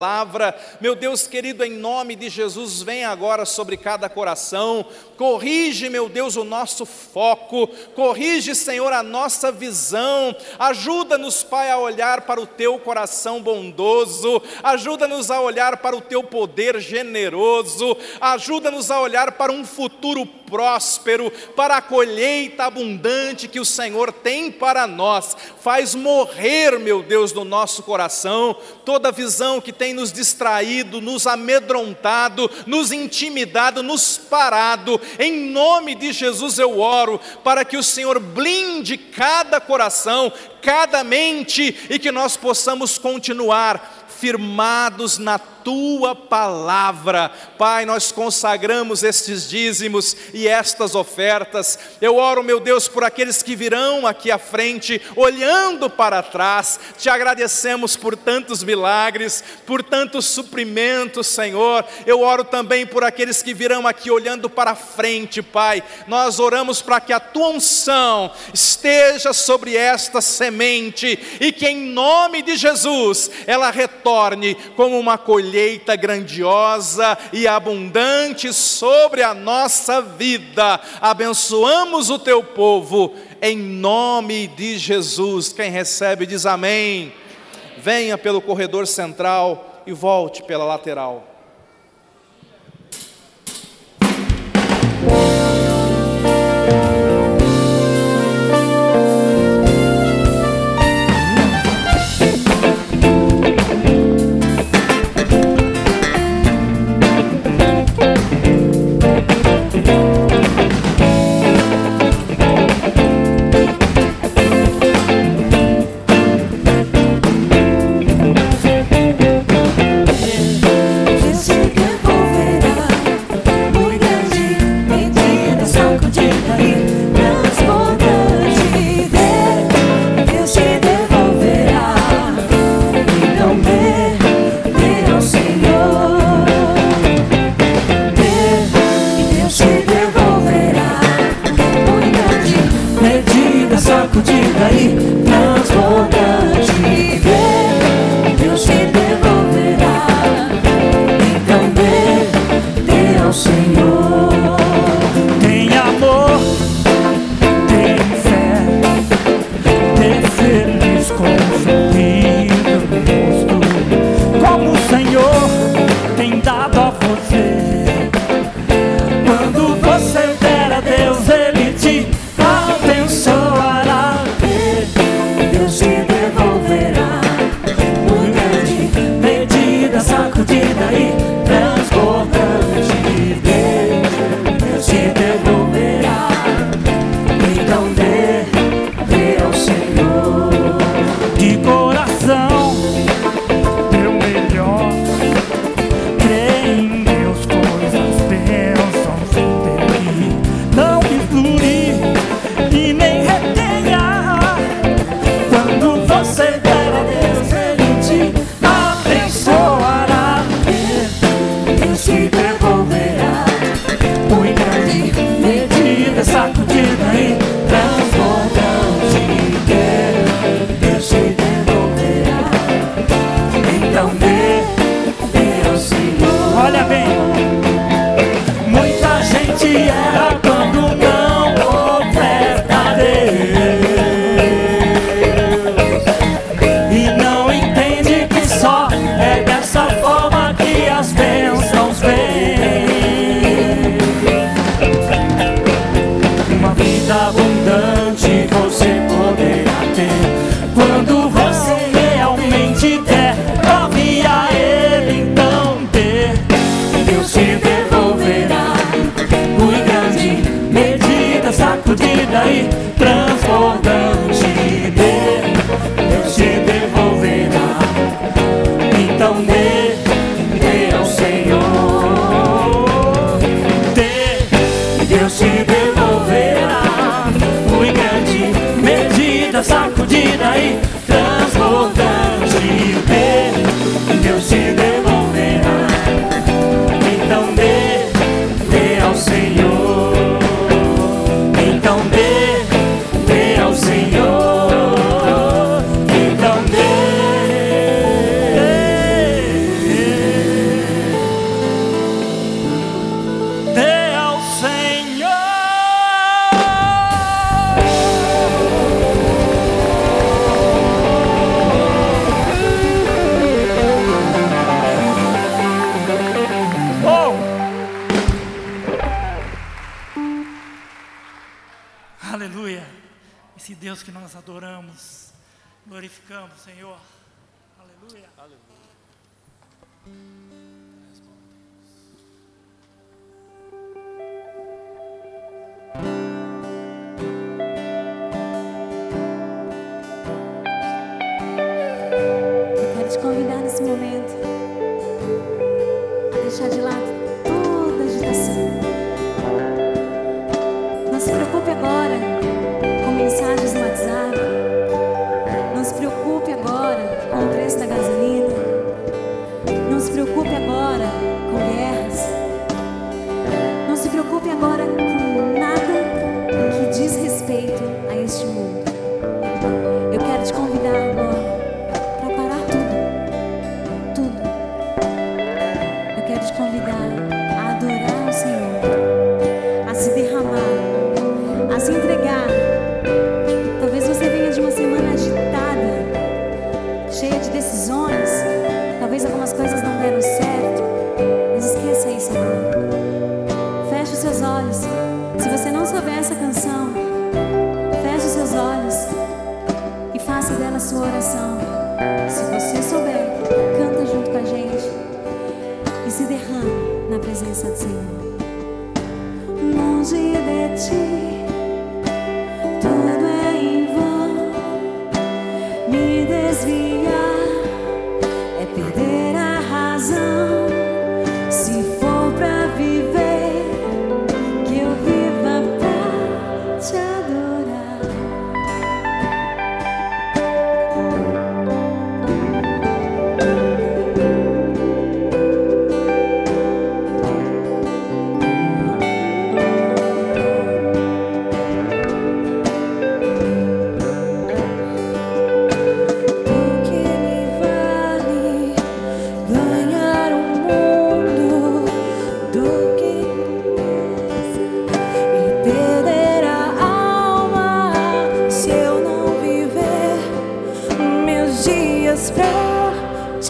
palavra. Meu Deus querido, em nome de Jesus, vem agora sobre cada coração. Corrige, meu Deus, o nosso foco. Corrige, Senhor, a nossa visão. Ajuda-nos, Pai, a olhar para o teu coração bondoso. Ajuda-nos a olhar para o teu poder generoso. Ajuda-nos a olhar para um futuro próspero, para a colheita abundante que o Senhor tem para nós. Faz morrer, meu Deus, do nosso coração toda visão que tem nos distraído, nos amedrontado, nos intimidado, nos parado. Em nome de Jesus eu oro para que o Senhor blinde cada coração, cada mente e que nós possamos continuar firmados na tua palavra. Pai, nós consagramos estes dízimos e estas ofertas. Eu oro, meu Deus, por aqueles que virão aqui à frente, olhando para trás. Te agradecemos por tantos milagres, por tantos suprimentos, Senhor. Eu oro também por aqueles que virão aqui olhando para frente, Pai. Nós oramos para que a tua unção esteja sobre esta semente e que em nome de Jesus ela retorne torne como uma colheita grandiosa e abundante sobre a nossa vida. Abençoamos o teu povo em nome de Jesus. Quem recebe diz amém. Venha pelo corredor central e volte pela lateral. Glorificamos, Senhor. Aleluia. Aleluia.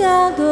家的。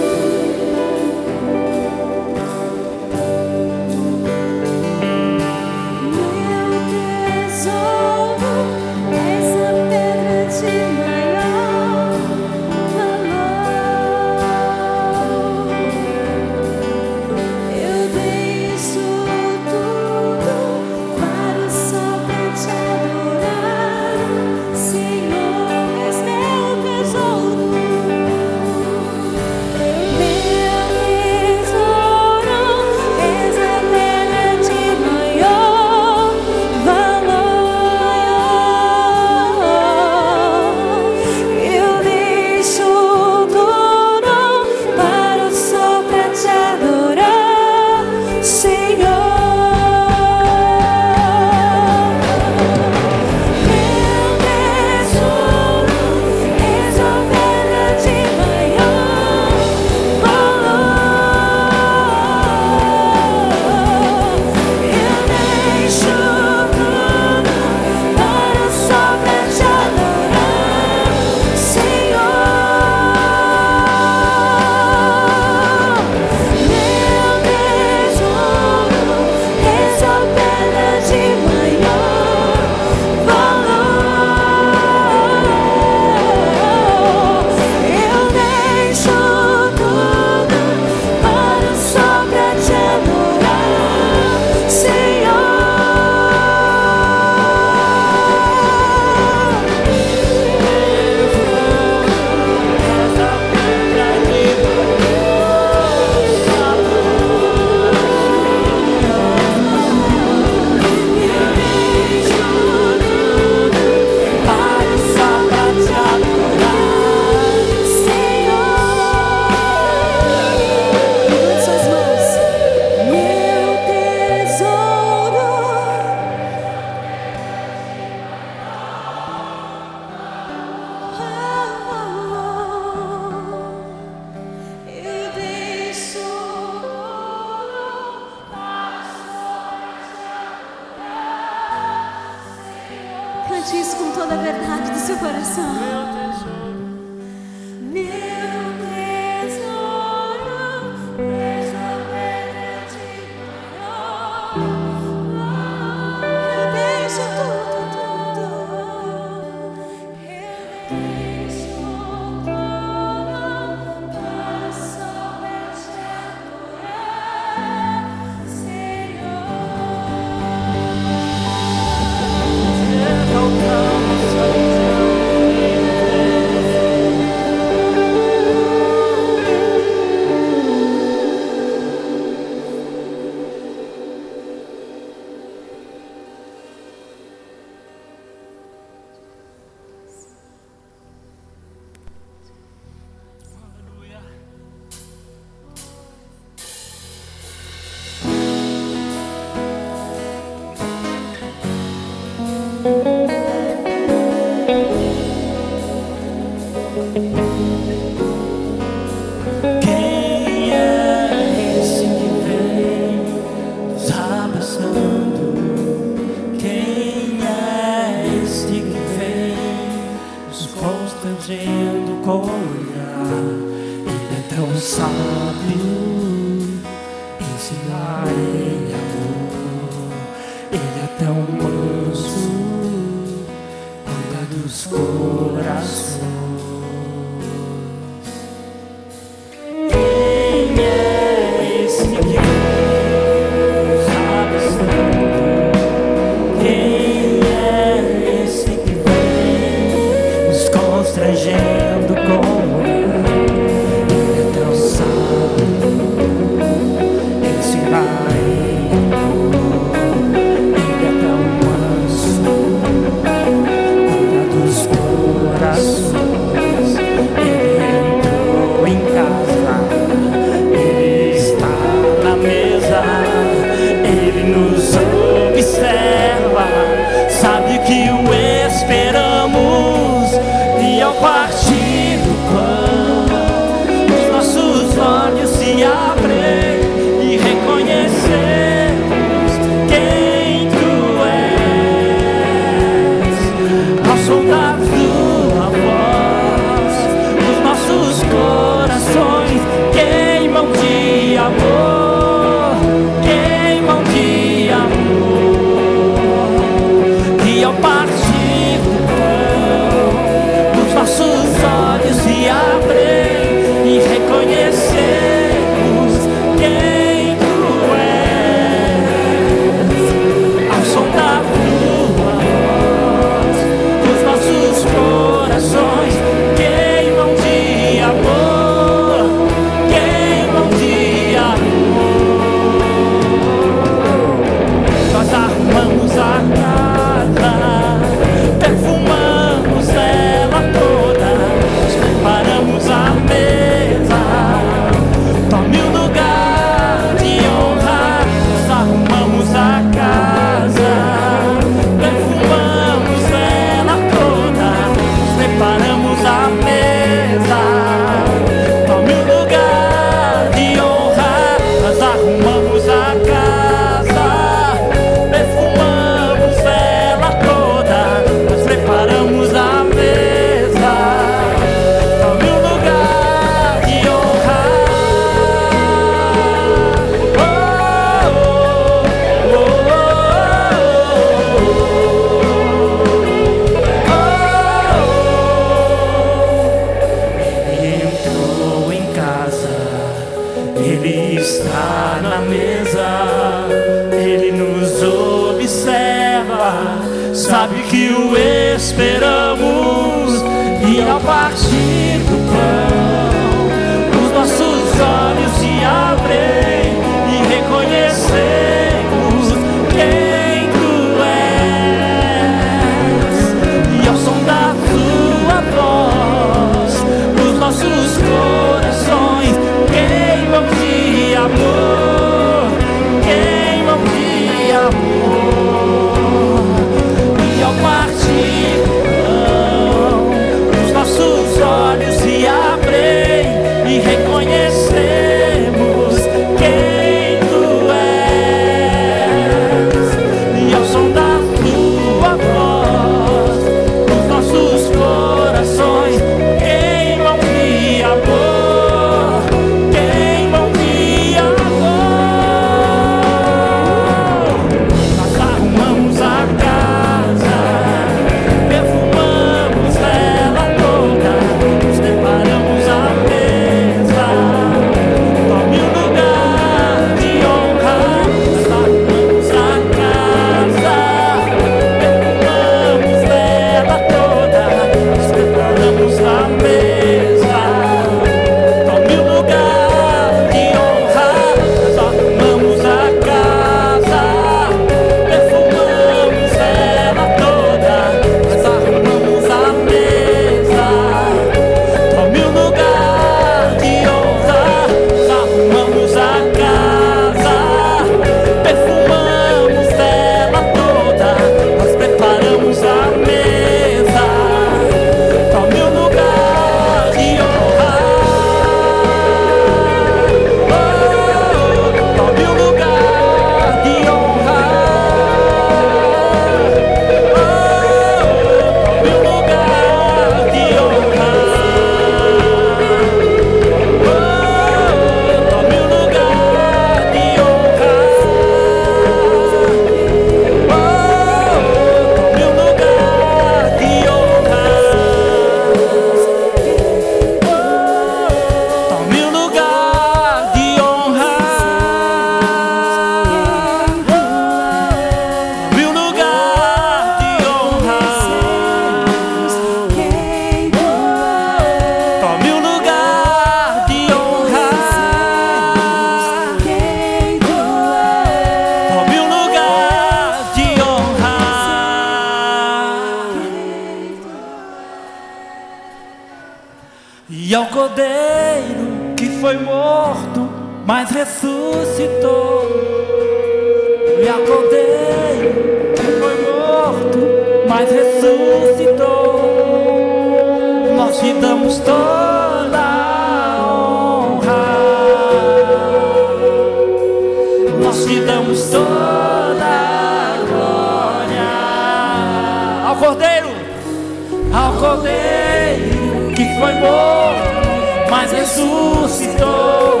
Cordeiro que foi morto, mas ressuscitou.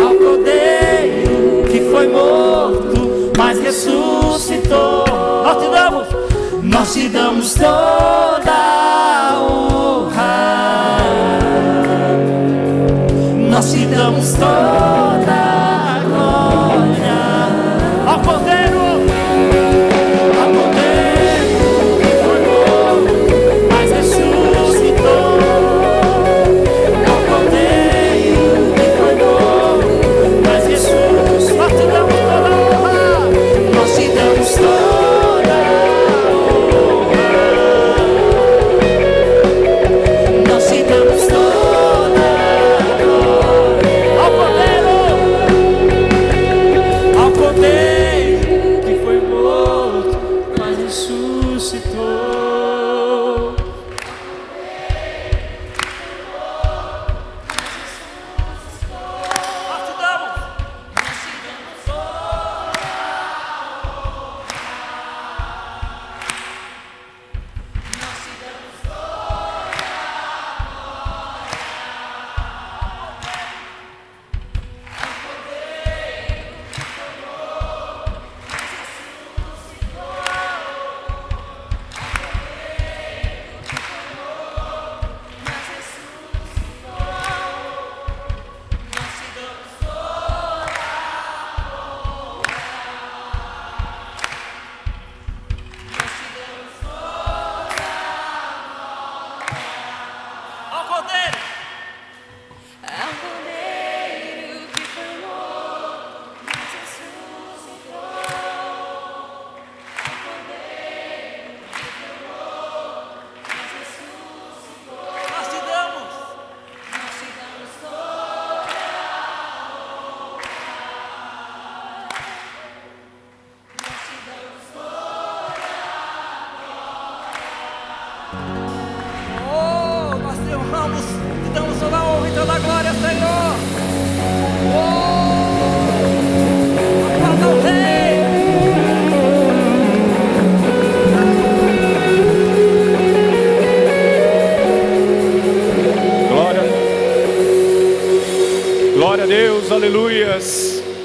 Ao cordeiro que foi morto, mas ressuscitou. Nós te damos, nós te damos toda a honra. Nós te damos toda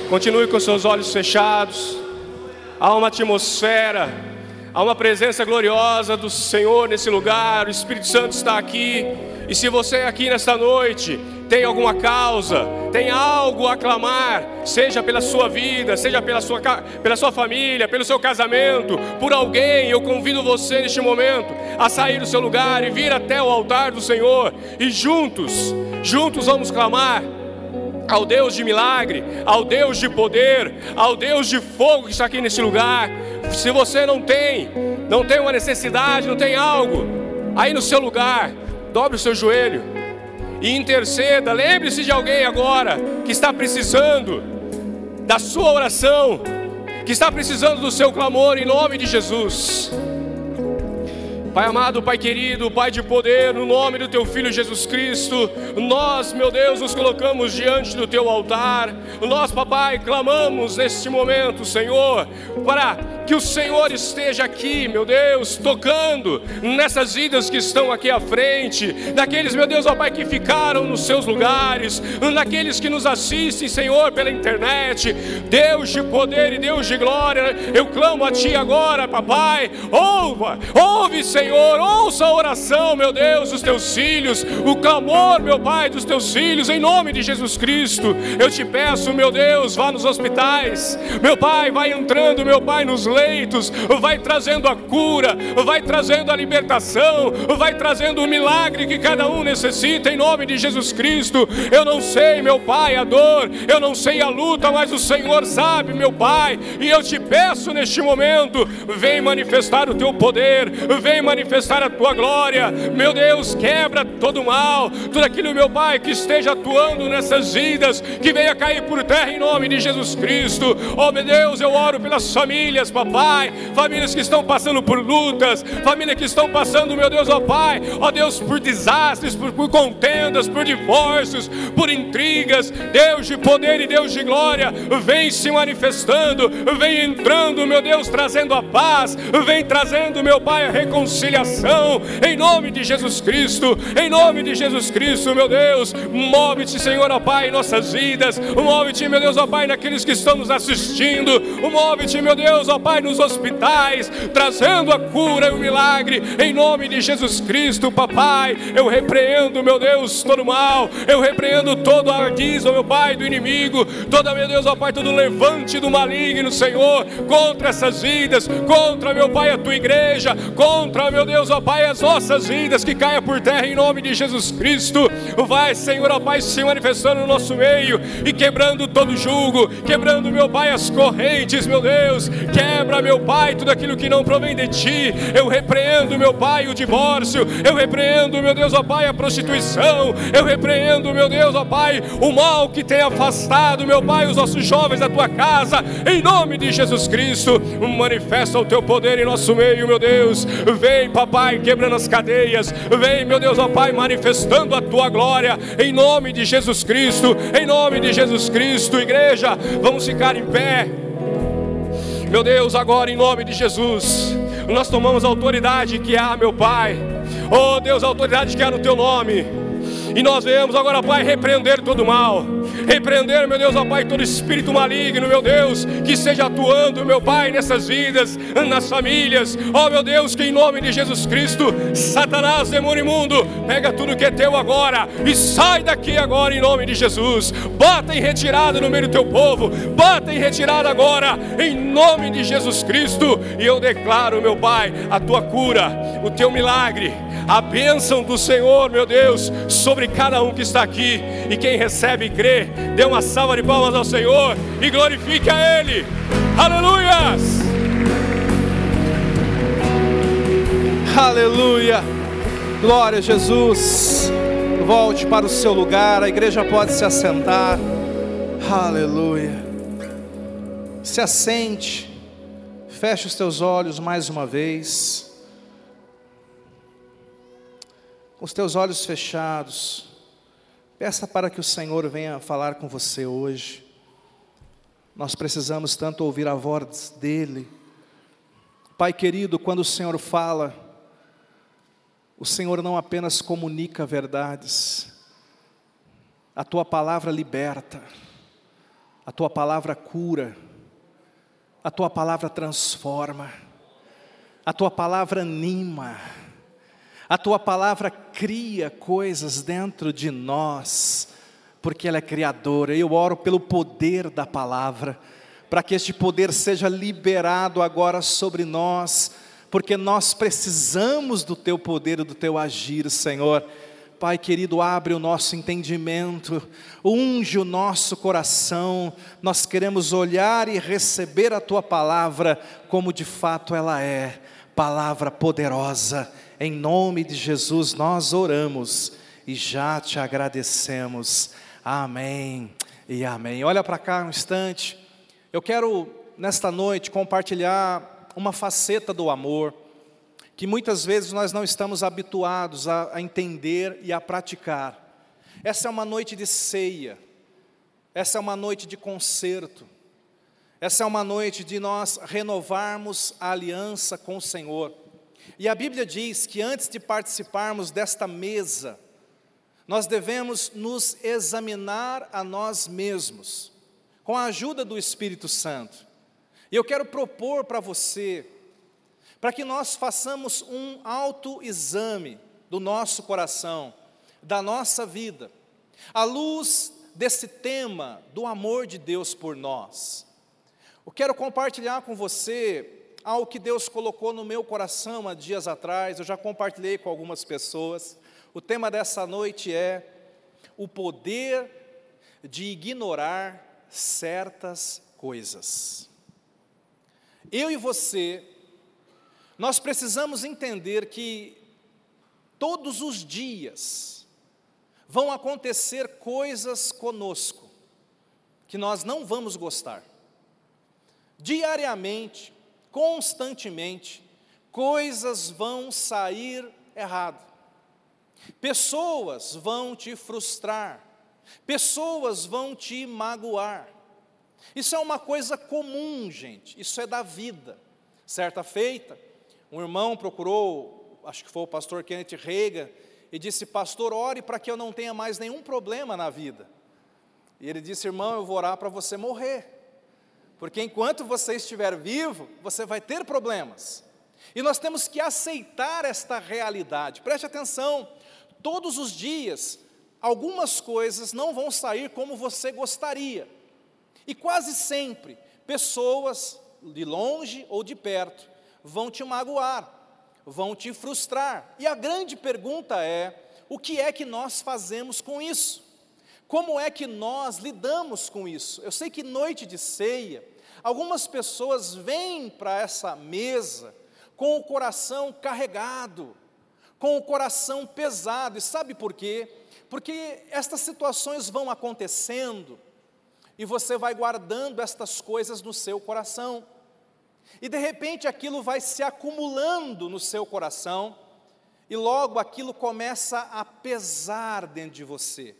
Continue com seus olhos fechados. Há uma atmosfera, há uma presença gloriosa do Senhor nesse lugar. O Espírito Santo está aqui. E se você aqui nesta noite tem alguma causa, tem algo a clamar, seja pela sua vida, seja pela sua, pela sua família, pelo seu casamento, por alguém, eu convido você neste momento a sair do seu lugar e vir até o altar do Senhor e juntos, juntos vamos clamar ao Deus de milagre, ao Deus de poder, ao Deus de fogo que está aqui nesse lugar. Se você não tem, não tem uma necessidade, não tem algo, aí no seu lugar, dobre o seu joelho e interceda. Lembre-se de alguém agora que está precisando da sua oração, que está precisando do seu clamor em nome de Jesus. Pai amado, Pai querido, Pai de poder, no nome do Teu Filho Jesus Cristo, nós, meu Deus, nos colocamos diante do Teu altar. Nós, papai, clamamos neste momento, Senhor, para que o Senhor esteja aqui, meu Deus, tocando nessas vidas que estão aqui à frente, daqueles, meu Deus, ó Pai, que ficaram nos seus lugares, daqueles que nos assistem, Senhor, pela internet. Deus de poder e Deus de glória, eu clamo a Ti agora, papai, ouva, ouve, Senhor, ouça a oração, meu Deus, dos Teus filhos, o clamor, meu Pai, dos Teus filhos, em nome de Jesus Cristo. Eu te peço, meu Deus, vá nos hospitais, meu Pai, vai entrando, meu Pai, nos leitos, vai trazendo a cura, vai trazendo a libertação, vai trazendo o milagre que cada um necessita em nome de Jesus Cristo. Eu não sei, meu Pai, a dor, eu não sei a luta, mas o Senhor sabe, meu Pai, e eu te peço neste momento, vem manifestar o teu poder, vem manifestar a tua glória, meu Deus, quebra todo o mal, tudo aquilo, meu Pai, que esteja atuando nessas vidas, que venha cair por terra em nome de Jesus Cristo. Oh, meu Deus, eu oro pelas famílias, papai, famílias que estão passando por lutas, famílias que estão passando, meu Deus, ó Pai, ó Deus, por desastres, por, por contendas, por divórcios, por intrigas. Deus de poder e Deus de glória, vem se manifestando, vem entrando, meu Deus, trazendo a paz, vem trazendo, meu Pai, a reconciliação, em nome de Jesus Cristo, em nome de Jesus Cristo, meu Deus, move-te, Senhor, ó Pai, em nossas vidas, move-te, meu Deus, ó Pai, naqueles que estão nos assistindo, move-te, meu Deus, ó Pai, nos hospitais, trazendo a cura e o milagre, em nome de Jesus Cristo, papai, eu repreendo, meu Deus, todo mal, eu repreendo todo ardis, ó meu Pai, do inimigo, toda, meu Deus, ó Pai, todo levante do maligno, Senhor, contra essas vidas, contra, meu Pai, a tua igreja, contra, meu Deus, ó Pai, as nossas vidas, que caia por terra em nome de Jesus Cristo, vai, Senhor, ó Pai, se manifestando no nosso meio e quebrando todo jugo, quebrando, meu Pai, as correntes, meu Deus, quebra, meu Pai, tudo aquilo que não provém de Ti, eu repreendo, meu Pai, o divórcio, eu repreendo, meu Deus, ó Pai, a prostituição, eu repreendo, meu Deus, ó Pai, o mal que tem afastado, meu Pai, os nossos jovens da Tua casa, em nome de Jesus Cristo, manifesta o Teu poder em nosso meio, meu Deus, vem, papai, quebrando as cadeias, vem, meu Deus, ó Pai, manifestando a Tua glória, em nome de Jesus Cristo, em nome de Jesus Cristo, igreja, vamos ficar em pé. Meu Deus, agora em nome de Jesus, nós tomamos a autoridade que há, meu Pai. Oh Deus, a autoridade que há no Teu nome. E nós vemos agora, Pai, repreender todo mal. Repreender, meu Deus, ó Pai, todo espírito maligno, meu Deus, que seja atuando, meu Pai, nessas vidas, nas famílias, ó meu Deus, que em nome de Jesus Cristo, Satanás, demônio imundo, pega tudo que é teu agora e sai daqui agora em nome de Jesus, bota em retirada no meio do teu povo, bota em retirada agora, em nome de Jesus Cristo, e eu declaro, meu Pai, a tua cura, o teu milagre, a bênção do Senhor, meu Deus, sobre cada um que está aqui, e quem recebe e crê, dê uma salva de palmas ao Senhor e glorifique a Ele. Aleluias! Aleluia! Glória a Jesus. Volte para o seu lugar, a igreja pode se assentar. Aleluia. Se assente, feche os teus olhos mais uma vez. Os teus olhos fechados. Peça para que o Senhor venha falar com você hoje. Nós precisamos tanto ouvir a voz dEle. Pai querido, quando o Senhor fala, o Senhor não apenas comunica verdades, a tua palavra liberta, a tua palavra cura, a tua palavra transforma, a tua palavra anima a tua palavra cria coisas dentro de nós, porque ela é criadora. Eu oro pelo poder da palavra, para que este poder seja liberado agora sobre nós, porque nós precisamos do teu poder e do teu agir, Senhor. Pai querido, abre o nosso entendimento, unge o nosso coração, nós queremos olhar e receber a tua palavra como de fato ela é, palavra poderosa em nome de Jesus nós oramos e já te agradecemos. Amém e amém. Olha para cá um instante. Eu quero nesta noite compartilhar uma faceta do amor que muitas vezes nós não estamos habituados a, a entender e a praticar. Essa é uma noite de ceia. Essa é uma noite de concerto. Essa é uma noite de nós renovarmos a aliança com o Senhor. E a Bíblia diz que antes de participarmos desta mesa, nós devemos nos examinar a nós mesmos, com a ajuda do Espírito Santo. E eu quero propor para você, para que nós façamos um autoexame do nosso coração, da nossa vida, à luz desse tema do amor de Deus por nós. Eu quero compartilhar com você algo que Deus colocou no meu coração há dias atrás, eu já compartilhei com algumas pessoas. O tema dessa noite é o poder de ignorar certas coisas. Eu e você, nós precisamos entender que todos os dias vão acontecer coisas conosco que nós não vamos gostar. Diariamente, constantemente, coisas vão sair errado. Pessoas vão te frustrar, pessoas vão te magoar. Isso é uma coisa comum, gente, isso é da vida. Certa feita, um irmão procurou, acho que foi o pastor Kenneth Reagan, e disse: Pastor, ore para que eu não tenha mais nenhum problema na vida. E ele disse: Irmão, eu vou orar para você morrer, porque enquanto você estiver vivo, você vai ter problemas. E nós temos que aceitar esta realidade. Preste atenção, todos os dias, algumas coisas não vão sair como você gostaria. E quase sempre, pessoas de longe ou de perto vão te magoar, vão te frustrar. E a grande pergunta é: o que é que nós fazemos com isso? Como é que nós lidamos com isso? Eu sei que noite de ceia, algumas pessoas vêm para essa mesa com o coração carregado, com o coração pesado. E sabe por quê? Porque estas situações vão acontecendo e você vai guardando estas coisas no seu coração. E de repente aquilo vai se acumulando no seu coração e logo aquilo começa a pesar dentro de você.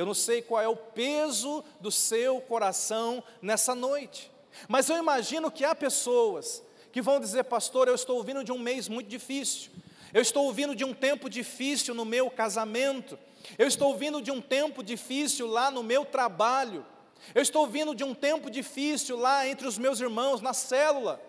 Eu não sei qual é o peso do seu coração nessa noite, mas eu imagino que há pessoas que vão dizer, pastor, eu estou vindo de um mês muito difícil, eu estou vindo de um tempo difícil no meu casamento. Eu estou vindo de um tempo difícil lá no meu trabalho. Eu estou vindo de um tempo difícil lá entre os meus irmãos, na célula.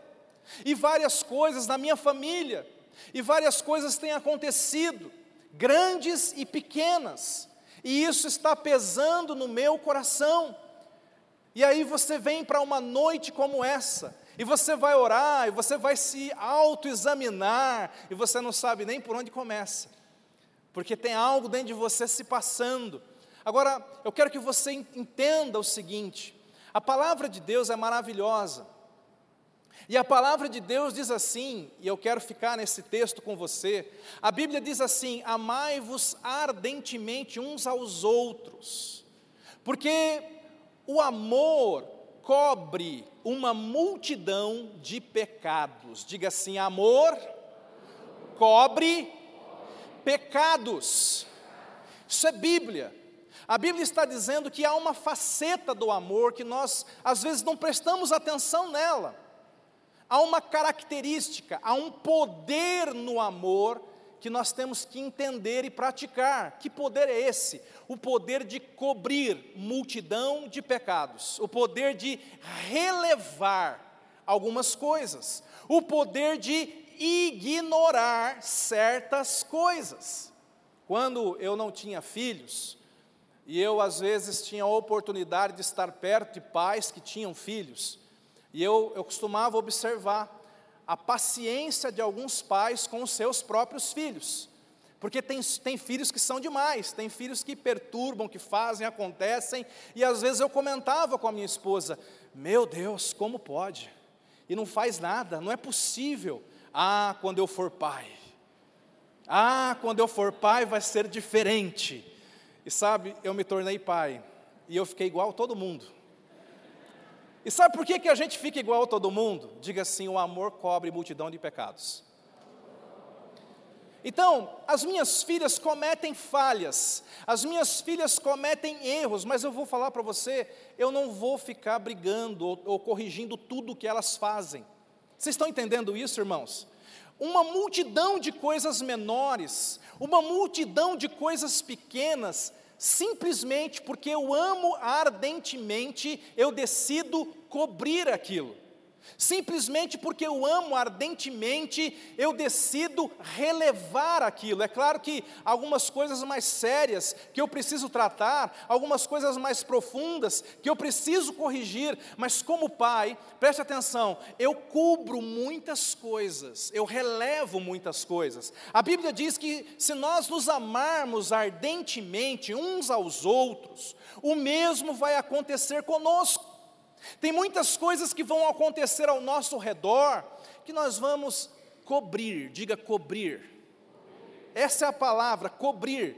E várias coisas na minha família. E várias coisas têm acontecido, grandes e pequenas. E isso está pesando no meu coração. E aí você vem para uma noite como essa, e você vai orar, e você vai se autoexaminar, e você não sabe nem por onde começa, porque tem algo dentro de você se passando. Agora, eu quero que você entenda o seguinte: a palavra de Deus é maravilhosa, e a palavra de Deus diz assim, e eu quero ficar nesse texto com você, a Bíblia diz assim: amai-vos ardentemente uns aos outros, porque o amor cobre uma multidão de pecados. Diga assim: amor cobre pecados. Isso é Bíblia. A Bíblia está dizendo que há uma faceta do amor que nós às vezes não prestamos atenção nela. Há uma característica, há um poder no amor que nós temos que entender e praticar. Que poder é esse? O poder de cobrir multidão de pecados, o poder de relevar algumas coisas, o poder de ignorar certas coisas. Quando eu não tinha filhos, e eu às vezes tinha a oportunidade de estar perto de pais que tinham filhos, e eu, eu costumava observar a paciência de alguns pais com os seus próprios filhos. Porque tem, tem filhos que são demais, tem filhos que perturbam, que fazem, acontecem, e às vezes eu comentava com a minha esposa: Meu Deus, como pode? E não faz nada, não é possível. Ah, quando eu for pai. Ah, quando eu for pai vai ser diferente. E sabe, eu me tornei pai, e eu fiquei igual todo mundo. E sabe por que, que a gente fica igual a todo mundo? Diga assim: o amor cobre multidão de pecados. Então, as minhas filhas cometem falhas, as minhas filhas cometem erros, mas eu vou falar para você, eu não vou ficar brigando ou, ou corrigindo tudo o que elas fazem. Vocês estão entendendo isso, irmãos? Uma multidão de coisas menores, uma multidão de coisas pequenas, simplesmente porque eu amo ardentemente, eu decido cobrir aquilo. Simplesmente porque eu amo ardentemente, eu decido relevar aquilo. É claro que algumas coisas mais sérias que eu preciso tratar, algumas coisas mais profundas que eu preciso corrigir, mas como pai, preste atenção, eu cubro muitas coisas, eu relevo muitas coisas. A Bíblia diz que se nós nos amarmos ardentemente uns aos outros, o mesmo vai acontecer conosco. Tem muitas coisas que vão acontecer ao nosso redor que nós vamos cobrir, diga cobrir. Essa é a palavra, cobrir.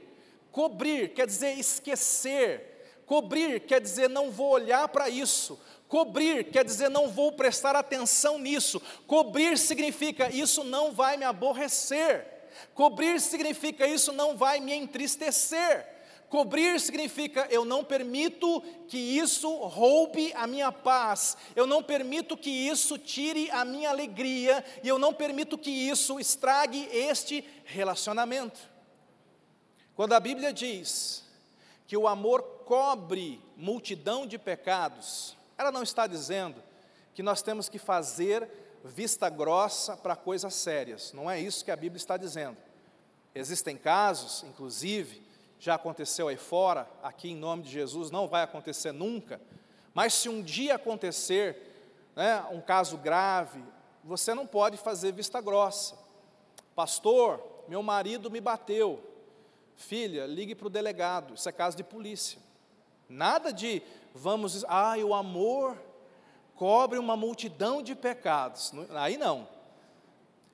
Cobrir quer dizer esquecer. Cobrir quer dizer não vou olhar para isso. Cobrir quer dizer não vou prestar atenção nisso. Cobrir significa isso não vai me aborrecer. Cobrir significa isso não vai me entristecer. Cobrir significa eu não permito que isso roube a minha paz, eu não permito que isso tire a minha alegria, e eu não permito que isso estrague este relacionamento. Quando a Bíblia diz que o amor cobre multidão de pecados, ela não está dizendo que nós temos que fazer vista grossa para coisas sérias, não é isso que a Bíblia está dizendo. Existem casos, inclusive, já aconteceu aí fora, aqui em nome de Jesus não vai acontecer nunca, mas se um dia acontecer, né, um caso grave, você não pode fazer vista grossa. Pastor, meu marido me bateu. Filha, ligue para o delegado, isso é caso de polícia. Nada de vamos, ah, o amor cobre uma multidão de pecados. Aí não.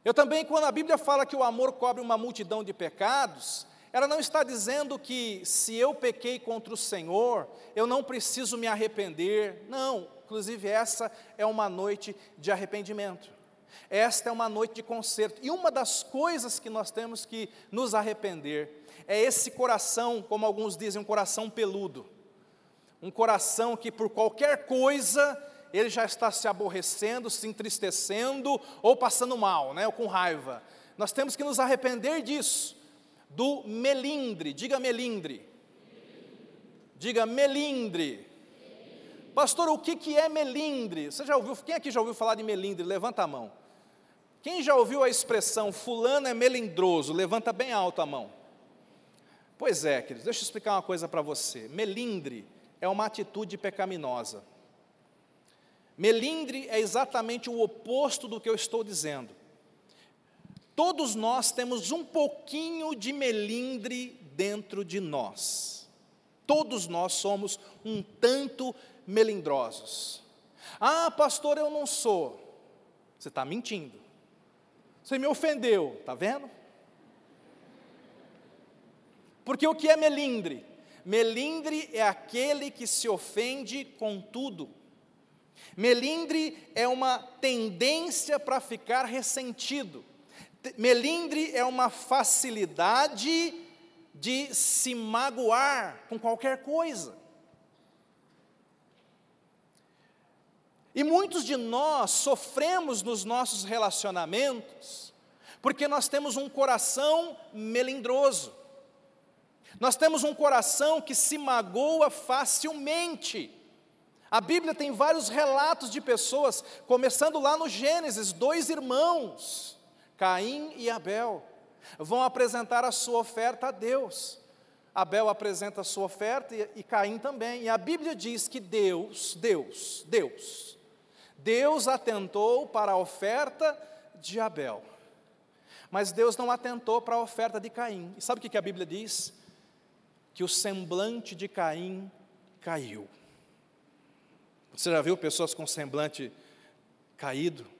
Eu também, quando a Bíblia fala que o amor cobre uma multidão de pecados, ela não está dizendo que se eu pequei contra o Senhor, eu não preciso me arrepender. Não, inclusive essa é uma noite de arrependimento. Esta é uma noite de conserto. E uma das coisas que nós temos que nos arrepender é esse coração, como alguns dizem, um coração peludo. Um coração que por qualquer coisa ele já está se aborrecendo, se entristecendo ou passando mal, né, ou com raiva. Nós temos que nos arrepender disso do melindre. Diga melindre. Diga melindre. Pastor, o que, que é melindre? Você já ouviu? Quem aqui já ouviu falar de melindre? Levanta a mão. Quem já ouviu a expressão fulano é melindroso? Levanta bem alto a mão. Pois é, queridos, deixa eu explicar uma coisa para você. Melindre é uma atitude pecaminosa. Melindre é exatamente o oposto do que eu estou dizendo. Todos nós temos um pouquinho de melindre dentro de nós. Todos nós somos um tanto melindrosos. Ah, pastor, eu não sou. Você está mentindo. Você me ofendeu, está vendo? Porque o que é melindre? Melindre é aquele que se ofende com tudo. Melindre é uma tendência para ficar ressentido. Melindre é uma facilidade de se magoar com qualquer coisa. E muitos de nós sofremos nos nossos relacionamentos porque nós temos um coração melindroso. Nós temos um coração que se magoa facilmente. A Bíblia tem vários relatos de pessoas, começando lá no Gênesis, dois irmãos Caim e Abel vão apresentar a sua oferta a Deus. Abel apresenta a sua oferta e, e Caim também. E a Bíblia diz que Deus, Deus, Deus, Deus atentou para a oferta de Abel. Mas Deus não atentou para a oferta de Caim. E sabe o que a Bíblia diz? Que o semblante de Caim caiu. Você já viu pessoas com semblante caído?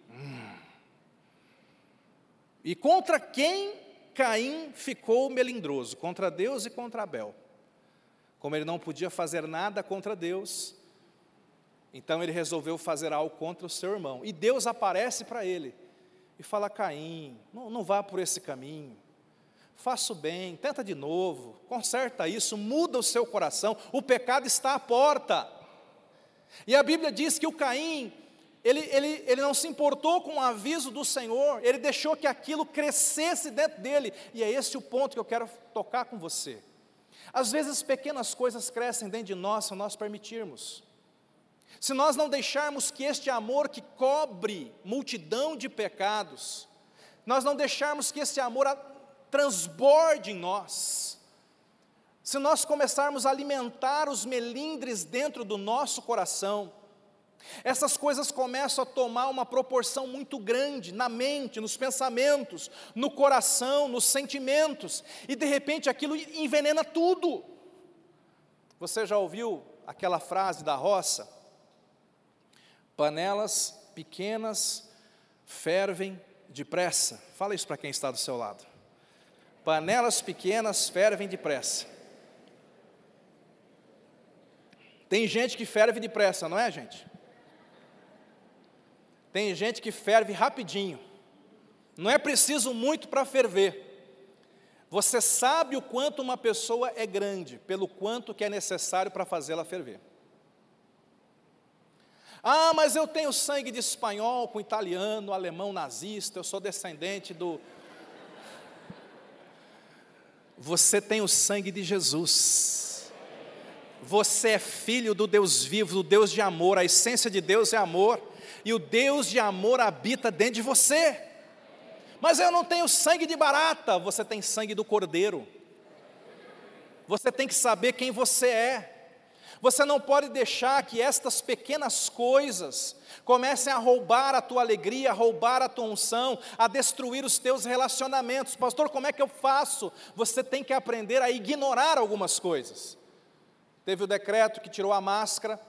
E contra quem Caim ficou melindroso? Contra Deus e contra Abel. Como ele não podia fazer nada contra Deus, então ele resolveu fazer algo contra o seu irmão. E Deus aparece para ele e fala: Caim, não, não vá por esse caminho. Faça o bem, tenta de novo, conserta isso, muda o seu coração. O pecado está à porta. E a Bíblia diz que o Caim ele, ele, ele não se importou com o aviso do Senhor, ele deixou que aquilo crescesse dentro dele, e é esse o ponto que eu quero tocar com você. Às vezes pequenas coisas crescem dentro de nós se nós permitirmos. se nós não deixarmos que este amor que cobre multidão de pecados, nós não deixarmos que esse amor transborde em nós, se nós começarmos a alimentar os melindres dentro do nosso coração, essas coisas começam a tomar uma proporção muito grande na mente, nos pensamentos, no coração, nos sentimentos, e de repente aquilo envenena tudo. Você já ouviu aquela frase da roça? Panelas pequenas fervem depressa. Fala isso para quem está do seu lado. Panelas pequenas fervem depressa. Tem gente que ferve depressa, não é, gente? Tem gente que ferve rapidinho. Não é preciso muito para ferver. Você sabe o quanto uma pessoa é grande, pelo quanto que é necessário para fazê-la ferver. Ah, mas eu tenho sangue de espanhol com italiano, alemão nazista, eu sou descendente do. Você tem o sangue de Jesus. Você é filho do Deus vivo, do Deus de amor, a essência de Deus é amor e o Deus de amor habita dentro de você. Mas eu não tenho sangue de barata, você tem sangue do cordeiro. Você tem que saber quem você é. Você não pode deixar que estas pequenas coisas comecem a roubar a tua alegria, a roubar a tua unção, a destruir os teus relacionamentos. Pastor, como é que eu faço? Você tem que aprender a ignorar algumas coisas. Teve o decreto que tirou a máscara,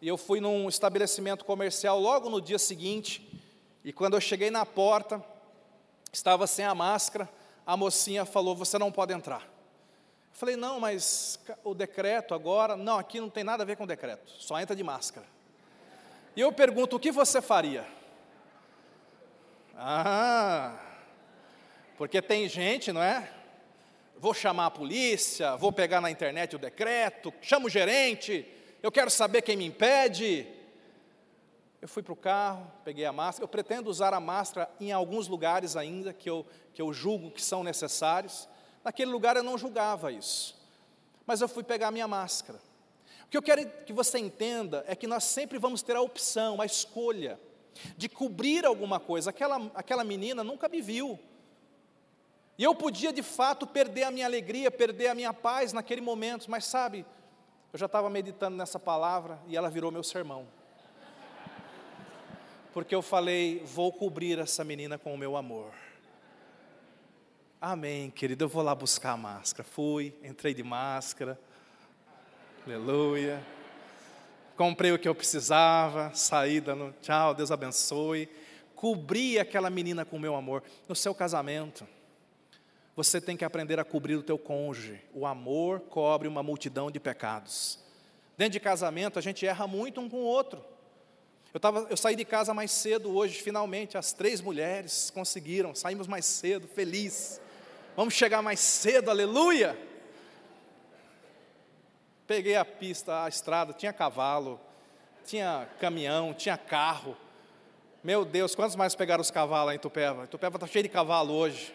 e eu fui num estabelecimento comercial logo no dia seguinte, e quando eu cheguei na porta, estava sem a máscara, a mocinha falou: Você não pode entrar. Eu falei: Não, mas o decreto agora. Não, aqui não tem nada a ver com o decreto, só entra de máscara. E eu pergunto: O que você faria? Ah, porque tem gente, não é? Vou chamar a polícia, vou pegar na internet o decreto, chamo o gerente eu quero saber quem me impede. Eu fui para o carro, peguei a máscara. Eu pretendo usar a máscara em alguns lugares ainda que eu, que eu julgo que são necessários. Naquele lugar eu não julgava isso. Mas eu fui pegar a minha máscara. O que eu quero que você entenda é que nós sempre vamos ter a opção, a escolha, de cobrir alguma coisa. Aquela, aquela menina nunca me viu. E eu podia de fato perder a minha alegria, perder a minha paz naquele momento, mas sabe, eu já estava meditando nessa palavra e ela virou meu sermão. Porque eu falei, vou cobrir essa menina com o meu amor. Amém, querido. Eu vou lá buscar a máscara. Fui, entrei de máscara. Aleluia. Comprei o que eu precisava, saí dando tchau, Deus abençoe. Cobri aquela menina com o meu amor. No seu casamento, você tem que aprender a cobrir o teu cônjuge. O amor cobre uma multidão de pecados. Dentro de casamento, a gente erra muito um com o outro. Eu, tava, eu saí de casa mais cedo hoje, finalmente, as três mulheres conseguiram, saímos mais cedo, feliz. Vamos chegar mais cedo, aleluia! Peguei a pista, a estrada, tinha cavalo, tinha caminhão, tinha carro. Meu Deus, quantos mais pegaram os cavalos em Tupéva? Tupéva está cheio de cavalo hoje.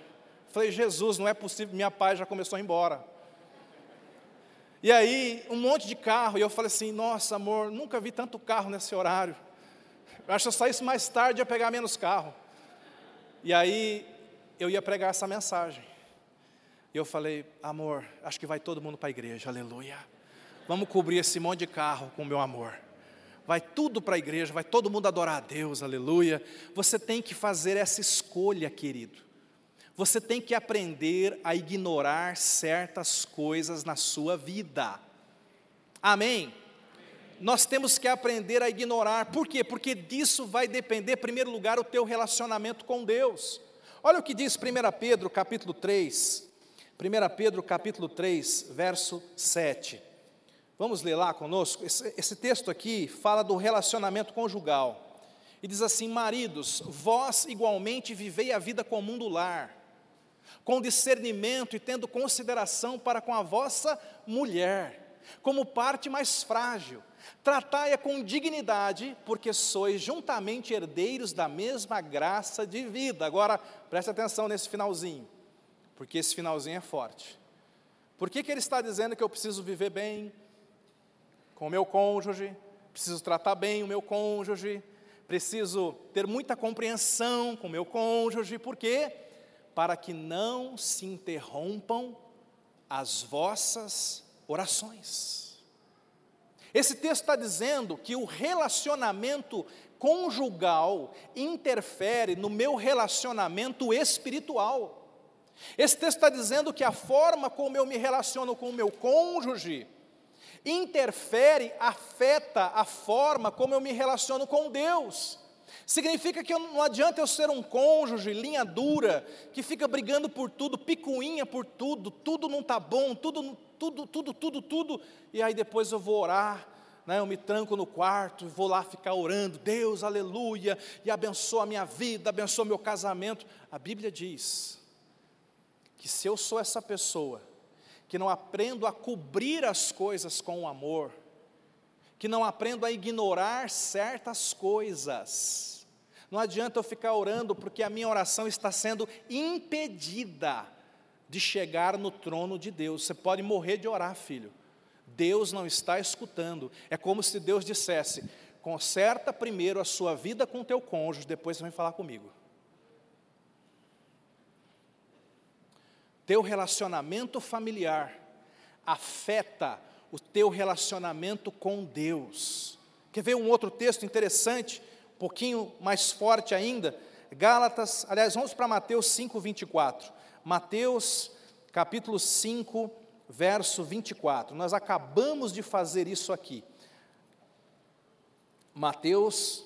Falei, Jesus, não é possível, minha paz já começou a ir embora. E aí, um monte de carro, e eu falei assim: nossa, amor, nunca vi tanto carro nesse horário. Eu acho que se eu saísse mais tarde, ia pegar menos carro. E aí, eu ia pregar essa mensagem. E eu falei: amor, acho que vai todo mundo para a igreja, aleluia. Vamos cobrir esse monte de carro com o meu amor. Vai tudo para a igreja, vai todo mundo adorar a Deus, aleluia. Você tem que fazer essa escolha, querido. Você tem que aprender a ignorar certas coisas na sua vida. Amém? Nós temos que aprender a ignorar. Por quê? Porque disso vai depender, em primeiro lugar, o teu relacionamento com Deus. Olha o que diz 1 Pedro, capítulo 3. 1 Pedro, capítulo 3, verso 7. Vamos ler lá conosco? Esse, esse texto aqui fala do relacionamento conjugal. E diz assim: Maridos, vós igualmente vivei a vida comum do lar com discernimento e tendo consideração para com a vossa mulher, como parte mais frágil. Tratai-a com dignidade, porque sois juntamente herdeiros da mesma graça de vida. Agora, preste atenção nesse finalzinho, porque esse finalzinho é forte. Por que, que ele está dizendo que eu preciso viver bem com o meu cônjuge, preciso tratar bem o meu cônjuge, preciso ter muita compreensão com o meu cônjuge, por quê? Para que não se interrompam as vossas orações. Esse texto está dizendo que o relacionamento conjugal interfere no meu relacionamento espiritual. Esse texto está dizendo que a forma como eu me relaciono com o meu cônjuge interfere, afeta a forma como eu me relaciono com Deus. Significa que não adianta eu ser um cônjuge, linha dura, que fica brigando por tudo, picuinha por tudo, tudo não está bom, tudo, tudo, tudo, tudo, tudo, e aí depois eu vou orar, né, eu me tranco no quarto, vou lá ficar orando, Deus, aleluia, e abençoa a minha vida, abençoa meu casamento. A Bíblia diz que se eu sou essa pessoa que não aprendo a cobrir as coisas com o amor, que não aprendo a ignorar certas coisas. Não adianta eu ficar orando porque a minha oração está sendo impedida de chegar no trono de Deus. Você pode morrer de orar, filho. Deus não está escutando. É como se Deus dissesse: conserta primeiro a sua vida com o teu cônjuge, depois você vem falar comigo. Teu relacionamento familiar afeta o teu relacionamento com Deus. Quer ver um outro texto interessante, um pouquinho mais forte ainda? Gálatas, aliás, vamos para Mateus 5, 24. Mateus, capítulo 5, verso 24. Nós acabamos de fazer isso aqui. Mateus,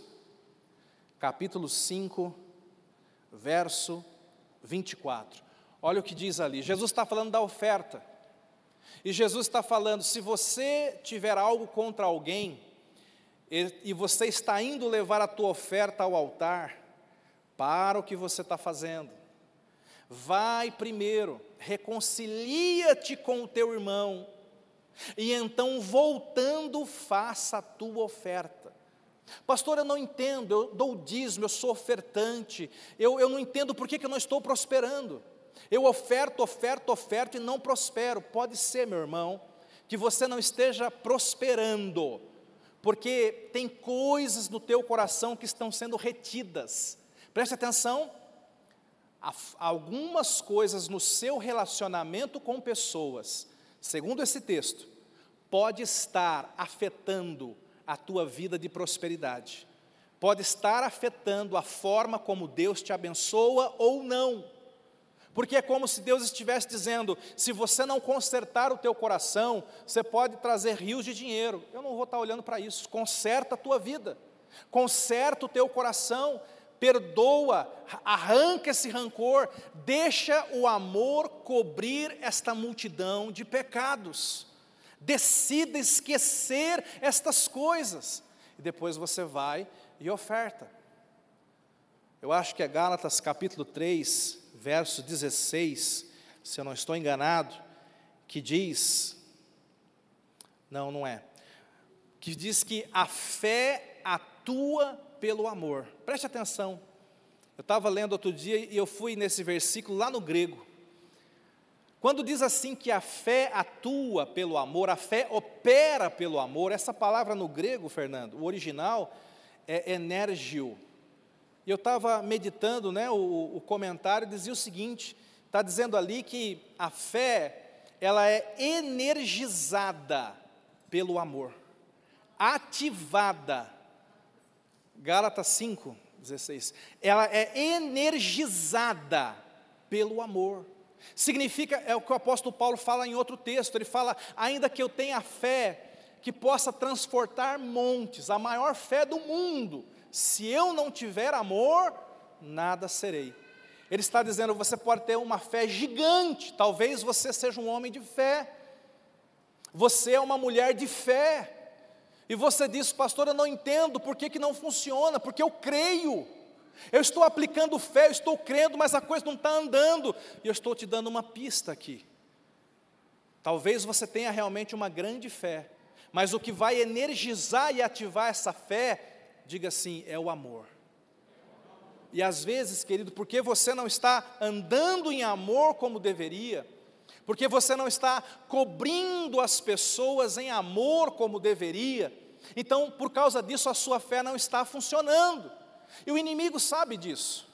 capítulo 5, verso 24. Olha o que diz ali. Jesus está falando da oferta. E Jesus está falando: se você tiver algo contra alguém, e você está indo levar a tua oferta ao altar, para o que você está fazendo. Vai primeiro, reconcilia-te com o teu irmão, e então, voltando, faça a tua oferta. Pastor, eu não entendo, eu dou dízimo, eu sou ofertante, eu, eu não entendo por que, que eu não estou prosperando. Eu oferto, oferto, oferto e não prospero. Pode ser, meu irmão, que você não esteja prosperando, porque tem coisas no teu coração que estão sendo retidas. Preste atenção, algumas coisas no seu relacionamento com pessoas, segundo esse texto, pode estar afetando a tua vida de prosperidade. Pode estar afetando a forma como Deus te abençoa ou não. Porque é como se Deus estivesse dizendo: se você não consertar o teu coração, você pode trazer rios de dinheiro. Eu não vou estar olhando para isso. Conserta a tua vida, conserta o teu coração, perdoa, arranca esse rancor, deixa o amor cobrir esta multidão de pecados. Decida esquecer estas coisas. E depois você vai e oferta. Eu acho que é Gálatas capítulo 3, verso 16, se eu não estou enganado, que diz, não, não é, que diz que a fé atua pelo amor. Preste atenção. Eu estava lendo outro dia e eu fui nesse versículo lá no grego. Quando diz assim que a fé atua pelo amor, a fé opera pelo amor, essa palavra no grego, Fernando, o original é energio, eu estava meditando, né, o, o comentário dizia o seguinte: está dizendo ali que a fé, ela é energizada pelo amor, ativada. Gálatas 5, 16. Ela é energizada pelo amor. Significa, é o que o apóstolo Paulo fala em outro texto, ele fala: ainda que eu tenha fé que possa transportar montes, a maior fé do mundo, se eu não tiver amor, nada serei. Ele está dizendo: você pode ter uma fé gigante, talvez você seja um homem de fé, você é uma mulher de fé, e você diz, pastor, eu não entendo por que, que não funciona, porque eu creio, eu estou aplicando fé, eu estou crendo, mas a coisa não está andando, e eu estou te dando uma pista aqui. Talvez você tenha realmente uma grande fé, mas o que vai energizar e ativar essa fé Diga assim: é o amor. E às vezes, querido, porque você não está andando em amor como deveria, porque você não está cobrindo as pessoas em amor como deveria, Então, por causa disso, a sua fé não está funcionando. E o inimigo sabe disso.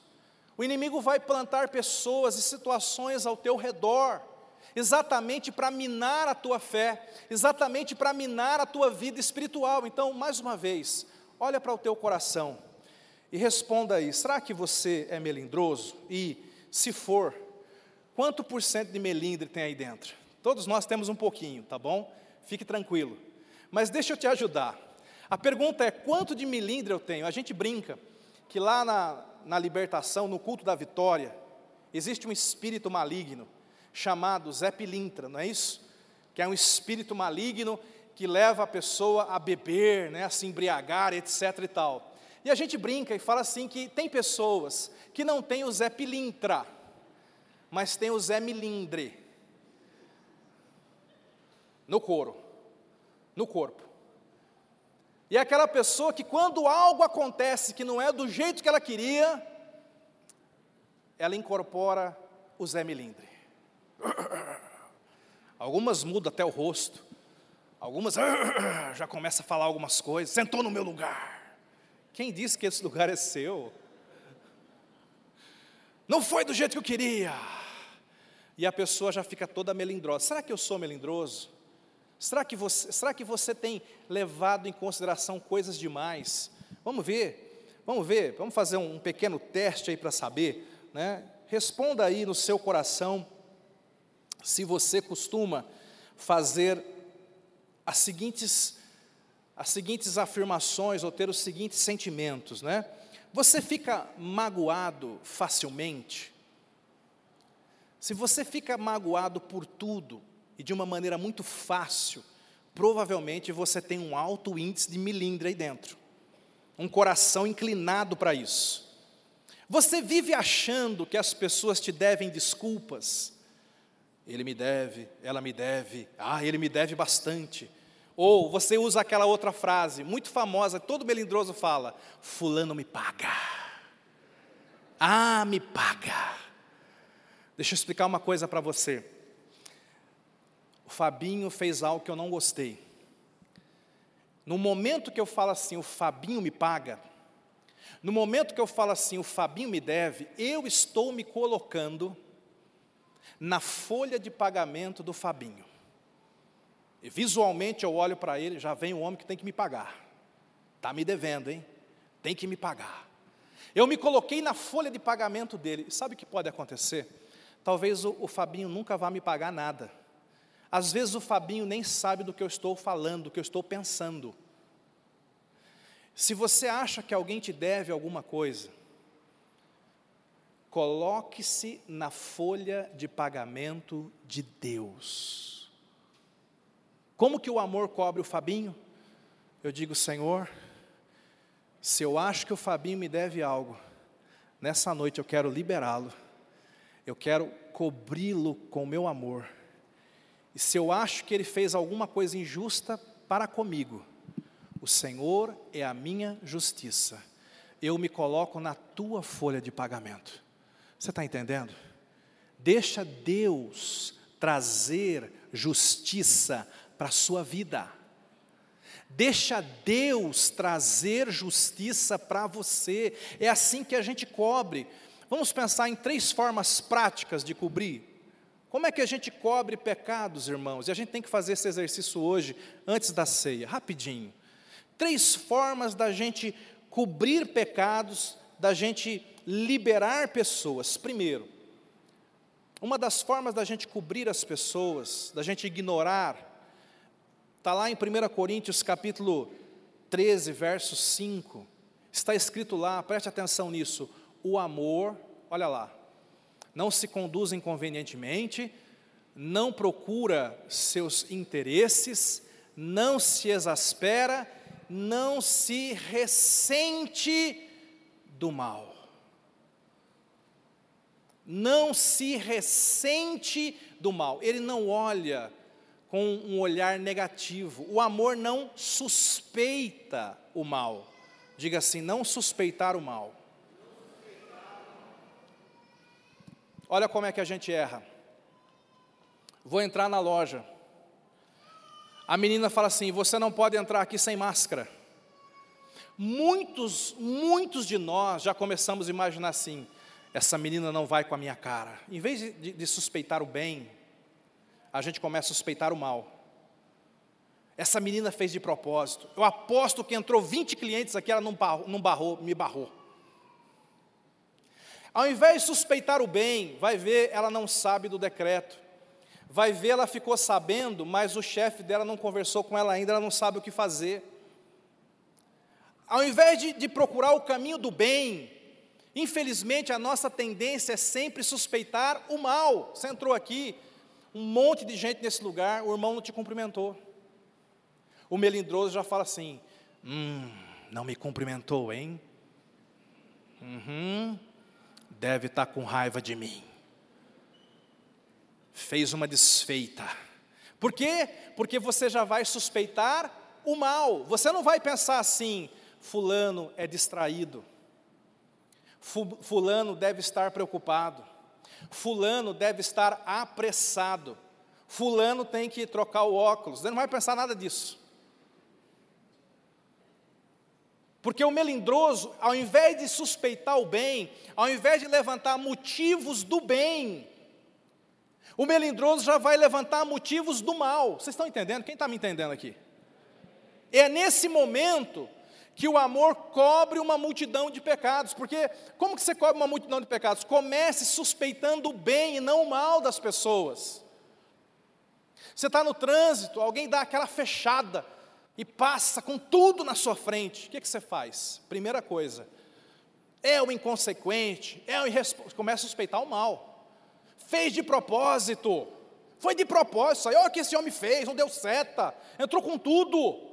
O inimigo vai plantar pessoas e situações ao teu redor, exatamente para minar a tua fé, exatamente para minar a tua vida espiritual. Então, mais uma vez, olha para o teu coração e responda aí: será que você é melindroso? E, se for, quanto por cento de melindre tem aí dentro? Todos nós temos um pouquinho, tá bom? Fique tranquilo. Mas deixa eu te ajudar. A pergunta é: quanto de melindre eu tenho? A gente brinca que lá na, na libertação, no culto da vitória, existe um espírito maligno chamado Zé Pilintra, não é isso? Que é um espírito maligno que leva a pessoa a beber, né, a se embriagar, etc e tal. E a gente brinca e fala assim que tem pessoas que não têm o Zé Pilintra, mas tem o Zé Milindre no couro, no corpo. E é aquela pessoa que quando algo acontece que não é do jeito que ela queria, ela incorpora o Zé Milindre. Algumas mudam até o rosto, algumas já começa a falar algumas coisas, sentou no meu lugar. Quem disse que esse lugar é seu? Não foi do jeito que eu queria. E a pessoa já fica toda melindrosa. Será que eu sou melindroso? Será que você, será que você tem levado em consideração coisas demais? Vamos ver, vamos ver, vamos fazer um pequeno teste aí para saber, né? Responda aí no seu coração se você costuma fazer as seguintes, as seguintes afirmações ou ter os seguintes sentimentos, né? Você fica magoado facilmente? Se você fica magoado por tudo, e de uma maneira muito fácil, provavelmente você tem um alto índice de milindre aí dentro, um coração inclinado para isso. Você vive achando que as pessoas te devem desculpas. Ele me deve, ela me deve, ah, ele me deve bastante. Ou você usa aquela outra frase, muito famosa, todo melindroso fala: Fulano me paga. Ah, me paga. Deixa eu explicar uma coisa para você o Fabinho fez algo que eu não gostei. No momento que eu falo assim, o Fabinho me paga, no momento que eu falo assim, o Fabinho me deve, eu estou me colocando na folha de pagamento do Fabinho. Visualmente eu olho para ele, já vem o homem que tem que me pagar. Está me devendo, hein? Tem que me pagar. Eu me coloquei na folha de pagamento dele. Sabe o que pode acontecer? Talvez o, o Fabinho nunca vá me pagar nada. Às vezes o Fabinho nem sabe do que eu estou falando, do que eu estou pensando. Se você acha que alguém te deve alguma coisa, coloque-se na folha de pagamento de Deus. Como que o amor cobre o Fabinho? Eu digo, Senhor, se eu acho que o Fabinho me deve algo, nessa noite eu quero liberá-lo, eu quero cobri-lo com o meu amor e se eu acho que ele fez alguma coisa injusta para comigo, o Senhor é a minha justiça. Eu me coloco na tua folha de pagamento. Você está entendendo? Deixa Deus trazer justiça para a sua vida. Deixa Deus trazer justiça para você. É assim que a gente cobre. Vamos pensar em três formas práticas de cobrir como é que a gente cobre pecados, irmãos? E a gente tem que fazer esse exercício hoje, antes da ceia, rapidinho. Três formas da gente cobrir pecados, da gente liberar pessoas. Primeiro, uma das formas da gente cobrir as pessoas, da gente ignorar, está lá em 1 Coríntios capítulo 13, verso 5. Está escrito lá, preste atenção nisso. O amor, olha lá, não se conduz inconvenientemente, não procura seus interesses, não se exaspera, não se ressente do mal. Não se ressente do mal. Ele não olha com um olhar negativo. O amor não suspeita o mal. Diga assim: não suspeitar o mal. Olha como é que a gente erra. Vou entrar na loja. A menina fala assim: Você não pode entrar aqui sem máscara. Muitos, muitos de nós já começamos a imaginar assim: essa menina não vai com a minha cara. Em vez de, de, suspeitar o bem, a gente começa a suspeitar o mal. Essa menina fez de propósito. Eu aposto que entrou 20 clientes aqui, ela não barrou, não barrou, me barrou. Ao invés de suspeitar o bem, vai ver, ela não sabe do decreto. Vai ver, ela ficou sabendo, mas o chefe dela não conversou com ela ainda, ela não sabe o que fazer. Ao invés de, de procurar o caminho do bem, infelizmente a nossa tendência é sempre suspeitar o mal. Você entrou aqui, um monte de gente nesse lugar, o irmão não te cumprimentou. O melindroso já fala assim: Hum, não me cumprimentou, hein? Uhum deve estar com raiva de mim. Fez uma desfeita. Por quê? Porque você já vai suspeitar o mal. Você não vai pensar assim: Fulano é distraído. Fulano deve estar preocupado. Fulano deve estar apressado. Fulano tem que trocar o óculos. Você não vai pensar nada disso. Porque o melindroso, ao invés de suspeitar o bem, ao invés de levantar motivos do bem, o melindroso já vai levantar motivos do mal. Vocês estão entendendo? Quem está me entendendo aqui? É nesse momento que o amor cobre uma multidão de pecados. Porque como que você cobre uma multidão de pecados? Comece suspeitando o bem e não o mal das pessoas. Você está no trânsito, alguém dá aquela fechada e passa com tudo na sua frente, o que, que você faz? Primeira coisa, é o inconsequente, é o irresponsável, começa a suspeitar o mal, fez de propósito, foi de propósito, olha o que esse homem fez, não deu seta, entrou com tudo,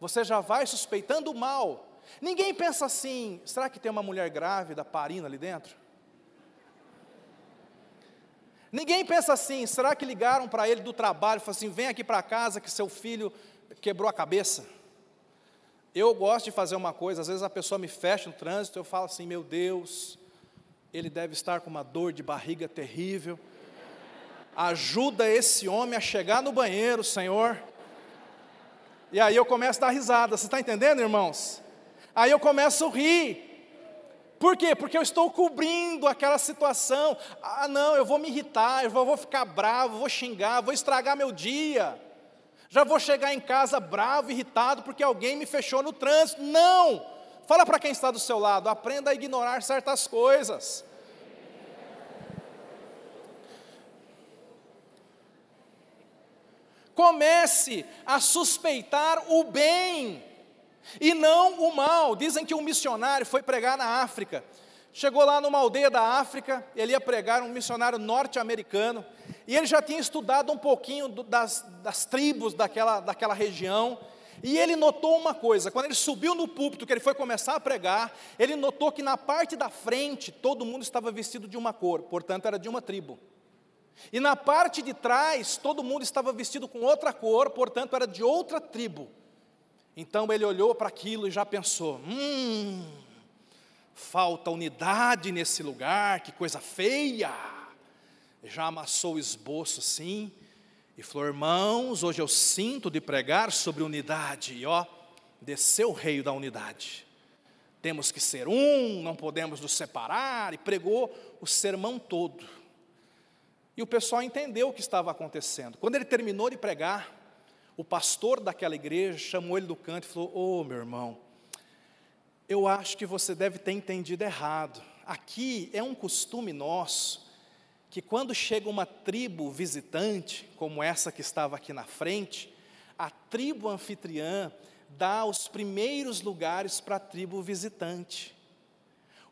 você já vai suspeitando o mal, ninguém pensa assim, será que tem uma mulher grávida parindo ali dentro? Ninguém pensa assim, será que ligaram para ele do trabalho e falaram assim: vem aqui para casa que seu filho quebrou a cabeça. Eu gosto de fazer uma coisa, às vezes a pessoa me fecha no trânsito, eu falo assim, meu Deus, ele deve estar com uma dor de barriga terrível. Ajuda esse homem a chegar no banheiro, Senhor. E aí eu começo a dar risada, você está entendendo, irmãos? Aí eu começo a rir. Por quê? Porque eu estou cobrindo aquela situação. Ah, não, eu vou me irritar, eu vou ficar bravo, vou xingar, vou estragar meu dia já vou chegar em casa bravo, irritado, porque alguém me fechou no trânsito. Não! Fala para quem está do seu lado, aprenda a ignorar certas coisas. Comece a suspeitar o bem e não o mal. Dizem que um missionário foi pregar na África. Chegou lá numa aldeia da África, ele ia pregar, um missionário norte-americano, e ele já tinha estudado um pouquinho das, das tribos daquela, daquela região, e ele notou uma coisa: quando ele subiu no púlpito, que ele foi começar a pregar, ele notou que na parte da frente todo mundo estava vestido de uma cor, portanto era de uma tribo. E na parte de trás todo mundo estava vestido com outra cor, portanto era de outra tribo. Então ele olhou para aquilo e já pensou: hum, falta unidade nesse lugar, que coisa feia já amassou o esboço assim, e falou: Irmãos, hoje eu sinto de pregar sobre unidade, e ó, desceu o rei da unidade. Temos que ser um, não podemos nos separar, e pregou o sermão todo. E o pessoal entendeu o que estava acontecendo. Quando ele terminou de pregar, o pastor daquela igreja chamou ele do canto e falou: Ô oh, meu irmão, eu acho que você deve ter entendido errado. Aqui é um costume nosso que quando chega uma tribo visitante, como essa que estava aqui na frente, a tribo anfitriã dá os primeiros lugares para a tribo visitante.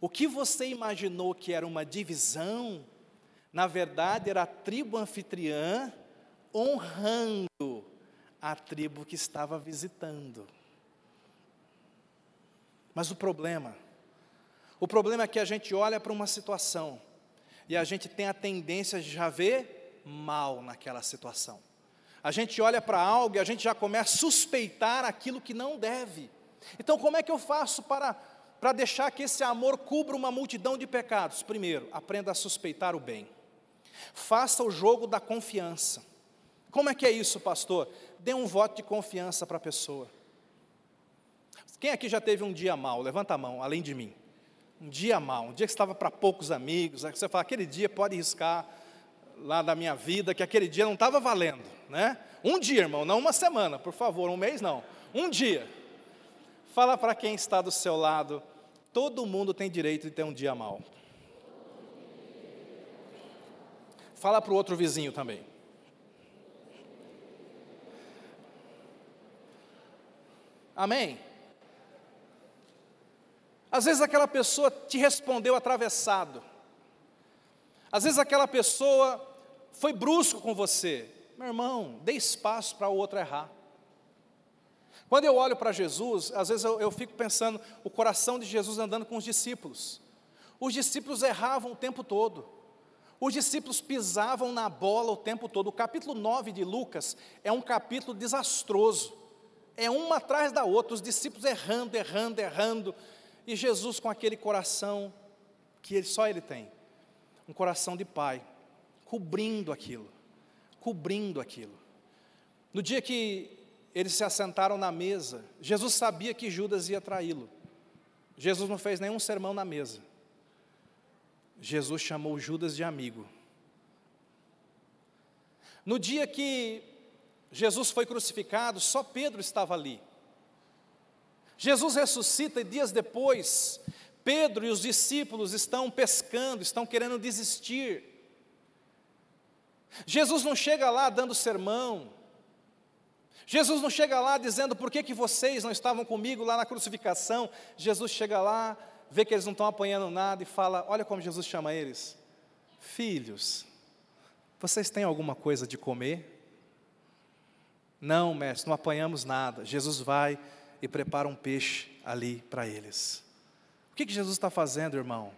O que você imaginou que era uma divisão, na verdade era a tribo anfitriã honrando a tribo que estava visitando. Mas o problema, o problema é que a gente olha para uma situação e a gente tem a tendência de já ver mal naquela situação. A gente olha para algo e a gente já começa a suspeitar aquilo que não deve. Então, como é que eu faço para, para deixar que esse amor cubra uma multidão de pecados? Primeiro, aprenda a suspeitar o bem. Faça o jogo da confiança. Como é que é isso, pastor? Dê um voto de confiança para a pessoa. Quem aqui já teve um dia mal? Levanta a mão, além de mim. Um dia mal, um dia que estava para poucos amigos, aí você fala, aquele dia pode riscar lá da minha vida, que aquele dia não estava valendo, né? Um dia, irmão, não uma semana, por favor, um mês não. Um dia. Fala para quem está do seu lado, todo mundo tem direito de ter um dia mal. Fala para o outro vizinho também. Amém? Às vezes aquela pessoa te respondeu atravessado. Às vezes aquela pessoa foi brusco com você. Meu irmão, dê espaço para o outro errar. Quando eu olho para Jesus, às vezes eu, eu, fico pensando o coração de Jesus andando com os discípulos. Os discípulos erravam o tempo todo. Os discípulos pisavam na bola o tempo todo. O capítulo 9 de Lucas é um capítulo desastroso. É uma atrás da outra, os discípulos errando, errando, errando. E Jesus com aquele coração que ele, só ele tem, um coração de pai, cobrindo aquilo, cobrindo aquilo. No dia que eles se assentaram na mesa, Jesus sabia que Judas ia traí-lo. Jesus não fez nenhum sermão na mesa. Jesus chamou Judas de amigo. No dia que Jesus foi crucificado, só Pedro estava ali. Jesus ressuscita e dias depois, Pedro e os discípulos estão pescando, estão querendo desistir. Jesus não chega lá dando sermão. Jesus não chega lá dizendo por que, que vocês não estavam comigo lá na crucificação. Jesus chega lá, vê que eles não estão apanhando nada e fala: Olha como Jesus chama eles. Filhos, vocês têm alguma coisa de comer? Não, mestre, não apanhamos nada. Jesus vai e prepara um peixe ali para eles. O que, que Jesus está fazendo, irmão?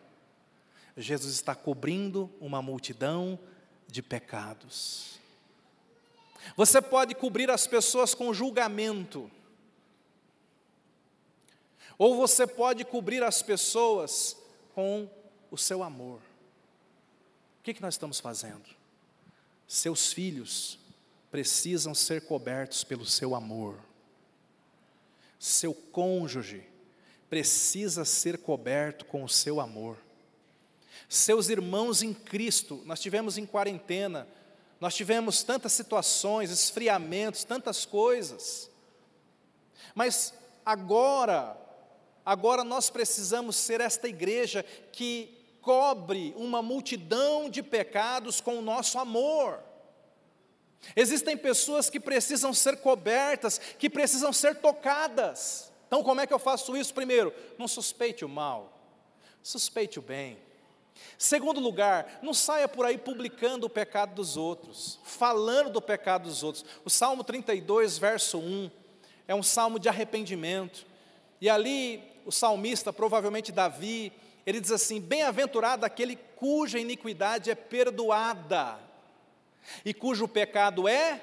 Jesus está cobrindo uma multidão de pecados. Você pode cobrir as pessoas com julgamento, ou você pode cobrir as pessoas com o seu amor. O que, que nós estamos fazendo? Seus filhos precisam ser cobertos pelo seu amor. Seu cônjuge precisa ser coberto com o seu amor. Seus irmãos em Cristo, nós tivemos em quarentena, nós tivemos tantas situações, esfriamentos, tantas coisas. Mas agora, agora nós precisamos ser esta igreja que cobre uma multidão de pecados com o nosso amor. Existem pessoas que precisam ser cobertas, que precisam ser tocadas. Então, como é que eu faço isso? Primeiro, não suspeite o mal, suspeite o bem. Segundo lugar, não saia por aí publicando o pecado dos outros, falando do pecado dos outros. O Salmo 32, verso 1, é um salmo de arrependimento. E ali, o salmista, provavelmente Davi, ele diz assim: Bem-aventurado aquele cuja iniquidade é perdoada e cujo pecado é.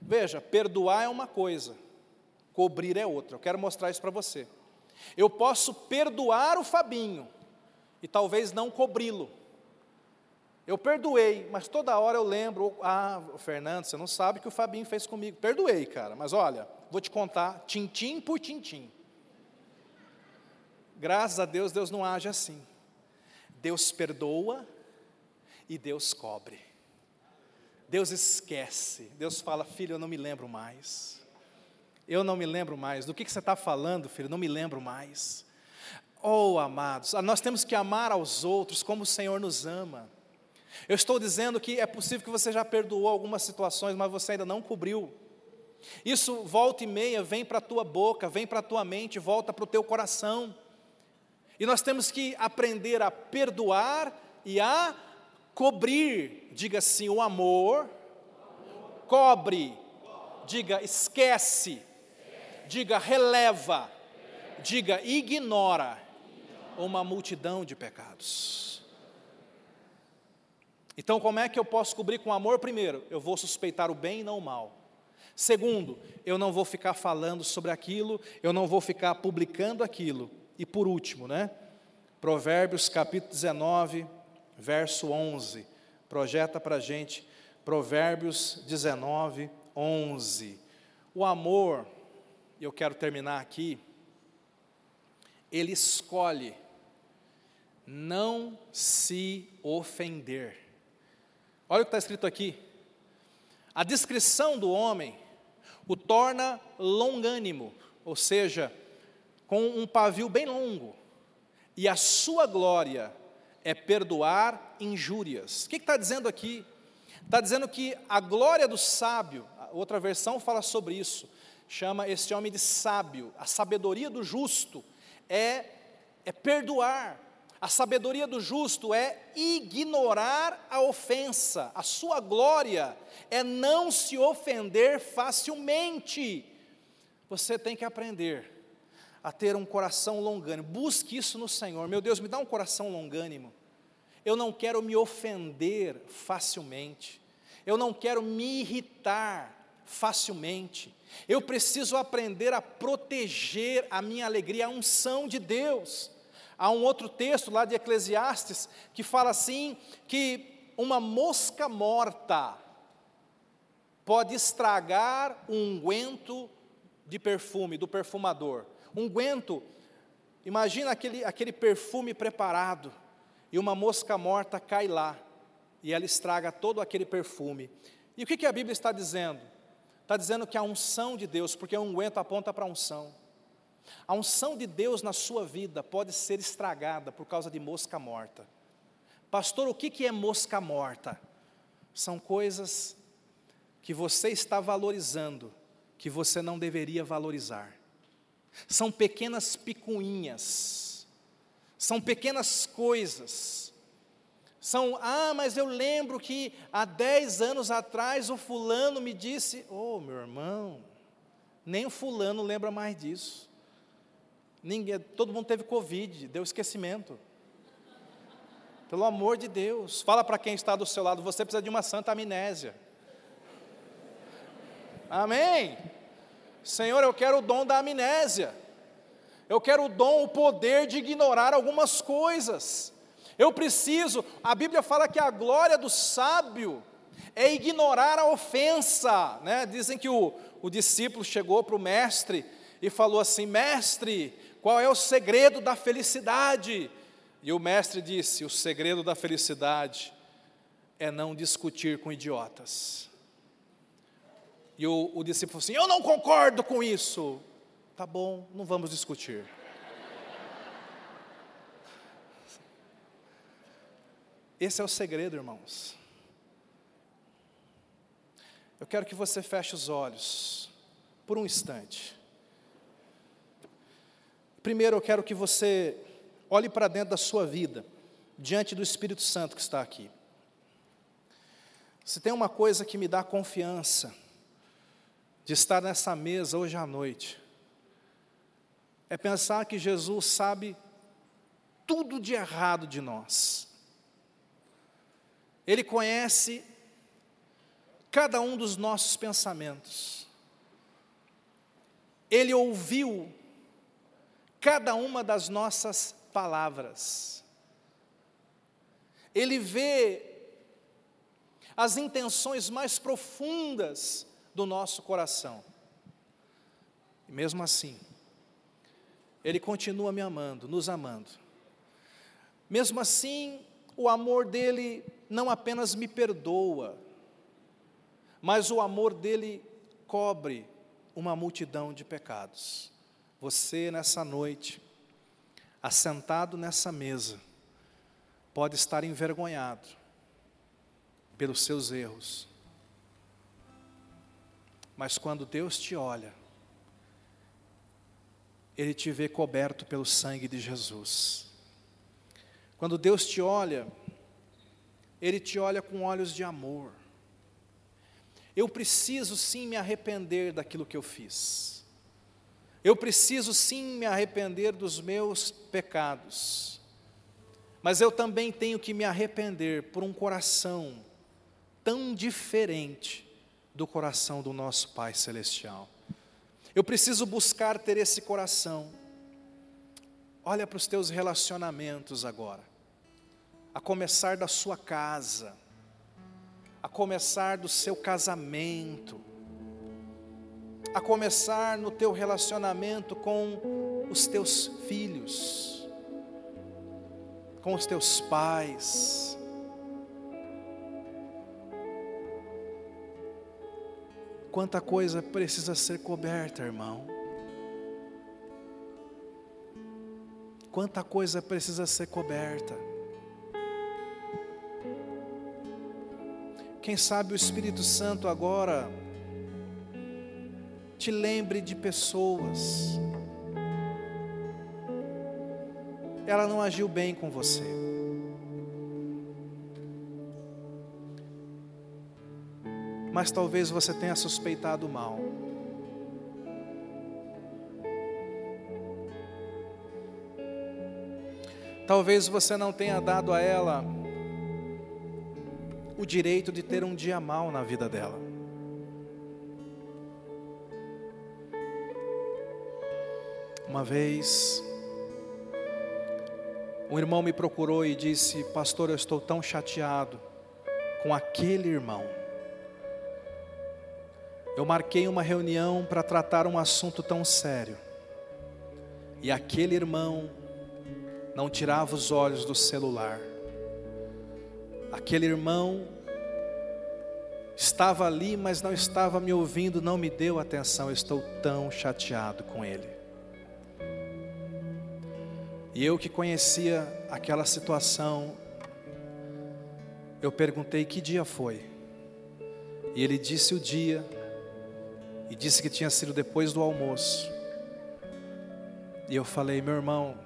Veja, perdoar é uma coisa, cobrir é outra. Eu quero mostrar isso para você. Eu posso perdoar o Fabinho e talvez não cobri-lo. Eu perdoei, mas toda hora eu lembro, ah, Fernando, você não sabe o que o Fabinho fez comigo. Perdoei, cara, mas olha, vou te contar, tintim por tintim. Graças a Deus, Deus não age assim. Deus perdoa e Deus cobre. Deus esquece. Deus fala, filho, eu não me lembro mais. Eu não me lembro mais. Do que, que você está falando, filho? Não me lembro mais. Oh, amados, nós temos que amar aos outros como o Senhor nos ama. Eu estou dizendo que é possível que você já perdoou algumas situações, mas você ainda não cobriu. Isso volta e meia vem para a tua boca, vem para a tua mente, volta para o teu coração. E nós temos que aprender a perdoar e a Cobrir, diga assim, o amor. Cobre, diga esquece. Diga releva. Diga ignora uma multidão de pecados. Então, como é que eu posso cobrir com amor? Primeiro, eu vou suspeitar o bem e não o mal. Segundo, eu não vou ficar falando sobre aquilo, eu não vou ficar publicando aquilo. E por último, né? Provérbios capítulo 19, verso 11, projeta para a gente Provérbios 19, 11. O amor, e eu quero terminar aqui, ele escolhe não se ofender. Olha o que está escrito aqui. A descrição do homem o torna longânimo, ou seja, com um pavio bem longo, e a sua glória é perdoar injúrias. O que está dizendo aqui? Está dizendo que a glória do sábio, outra versão fala sobre isso, chama esse homem de sábio, a sabedoria do justo é, é perdoar, a sabedoria do justo é ignorar a ofensa, a sua glória é não se ofender facilmente. Você tem que aprender a ter um coração longânimo, busque isso no Senhor. Meu Deus, me dá um coração longânimo. Eu não quero me ofender facilmente, eu não quero me irritar facilmente. Eu preciso aprender a proteger a minha alegria, a unção de Deus. Há um outro texto lá de Eclesiastes que fala assim: que uma mosca morta pode estragar um unguento de perfume, do perfumador. Unguento, imagina aquele, aquele perfume preparado, e uma mosca morta cai lá, e ela estraga todo aquele perfume. E o que, que a Bíblia está dizendo? Está dizendo que a unção de Deus, porque o unguento aponta para a unção. A unção de Deus na sua vida pode ser estragada por causa de mosca morta. Pastor, o que é mosca morta? São coisas que você está valorizando, que você não deveria valorizar. São pequenas picuinhas, são pequenas coisas. São, ah, mas eu lembro que há dez anos atrás o fulano me disse, oh meu irmão, nem o fulano lembra mais disso. Ninguém, todo mundo teve Covid, deu esquecimento. Pelo amor de Deus, fala para quem está do seu lado, você precisa de uma santa amnésia. Amém? Senhor, eu quero o dom da amnésia. Eu quero o dom, o poder de ignorar algumas coisas. Eu preciso, a Bíblia fala que a glória do sábio é ignorar a ofensa. Né? Dizem que o, o discípulo chegou para o mestre e falou assim: Mestre, qual é o segredo da felicidade? E o mestre disse: O segredo da felicidade é não discutir com idiotas. E o, o discípulo falou assim: Eu não concordo com isso. Tá bom, não vamos discutir. Esse é o segredo, irmãos. Eu quero que você feche os olhos por um instante. Primeiro eu quero que você olhe para dentro da sua vida, diante do Espírito Santo que está aqui. Se tem uma coisa que me dá confiança de estar nessa mesa hoje à noite, é pensar que Jesus sabe tudo de errado de nós. Ele conhece cada um dos nossos pensamentos. Ele ouviu cada uma das nossas palavras. Ele vê as intenções mais profundas do nosso coração. E mesmo assim, Ele continua me amando, nos amando. Mesmo assim, o amor dele não apenas me perdoa, mas o amor dele cobre uma multidão de pecados. Você nessa noite, assentado nessa mesa, pode estar envergonhado pelos seus erros. Mas quando Deus te olha, Ele te vê coberto pelo sangue de Jesus. Quando Deus te olha, Ele te olha com olhos de amor. Eu preciso sim me arrepender daquilo que eu fiz. Eu preciso sim me arrepender dos meus pecados, mas eu também tenho que me arrepender por um coração tão diferente do coração do nosso Pai Celestial. Eu preciso buscar ter esse coração. Olha para os teus relacionamentos agora, a começar da sua casa, a começar do seu casamento, a começar no teu relacionamento com os teus filhos, com os teus pais. Quanta coisa precisa ser coberta, irmão. Quanta coisa precisa ser coberta. Quem sabe o Espírito Santo agora te lembre de pessoas. Ela não agiu bem com você. Mas talvez você tenha suspeitado mal. Talvez você não tenha dado a ela o direito de ter um dia mal na vida dela. Uma vez, um irmão me procurou e disse: Pastor, eu estou tão chateado com aquele irmão. Eu marquei uma reunião para tratar um assunto tão sério, e aquele irmão não tirava os olhos do celular. Aquele irmão estava ali, mas não estava me ouvindo, não me deu atenção. Eu estou tão chateado com ele. E eu que conhecia aquela situação, eu perguntei que dia foi. E ele disse o dia, e disse que tinha sido depois do almoço. E eu falei, meu irmão,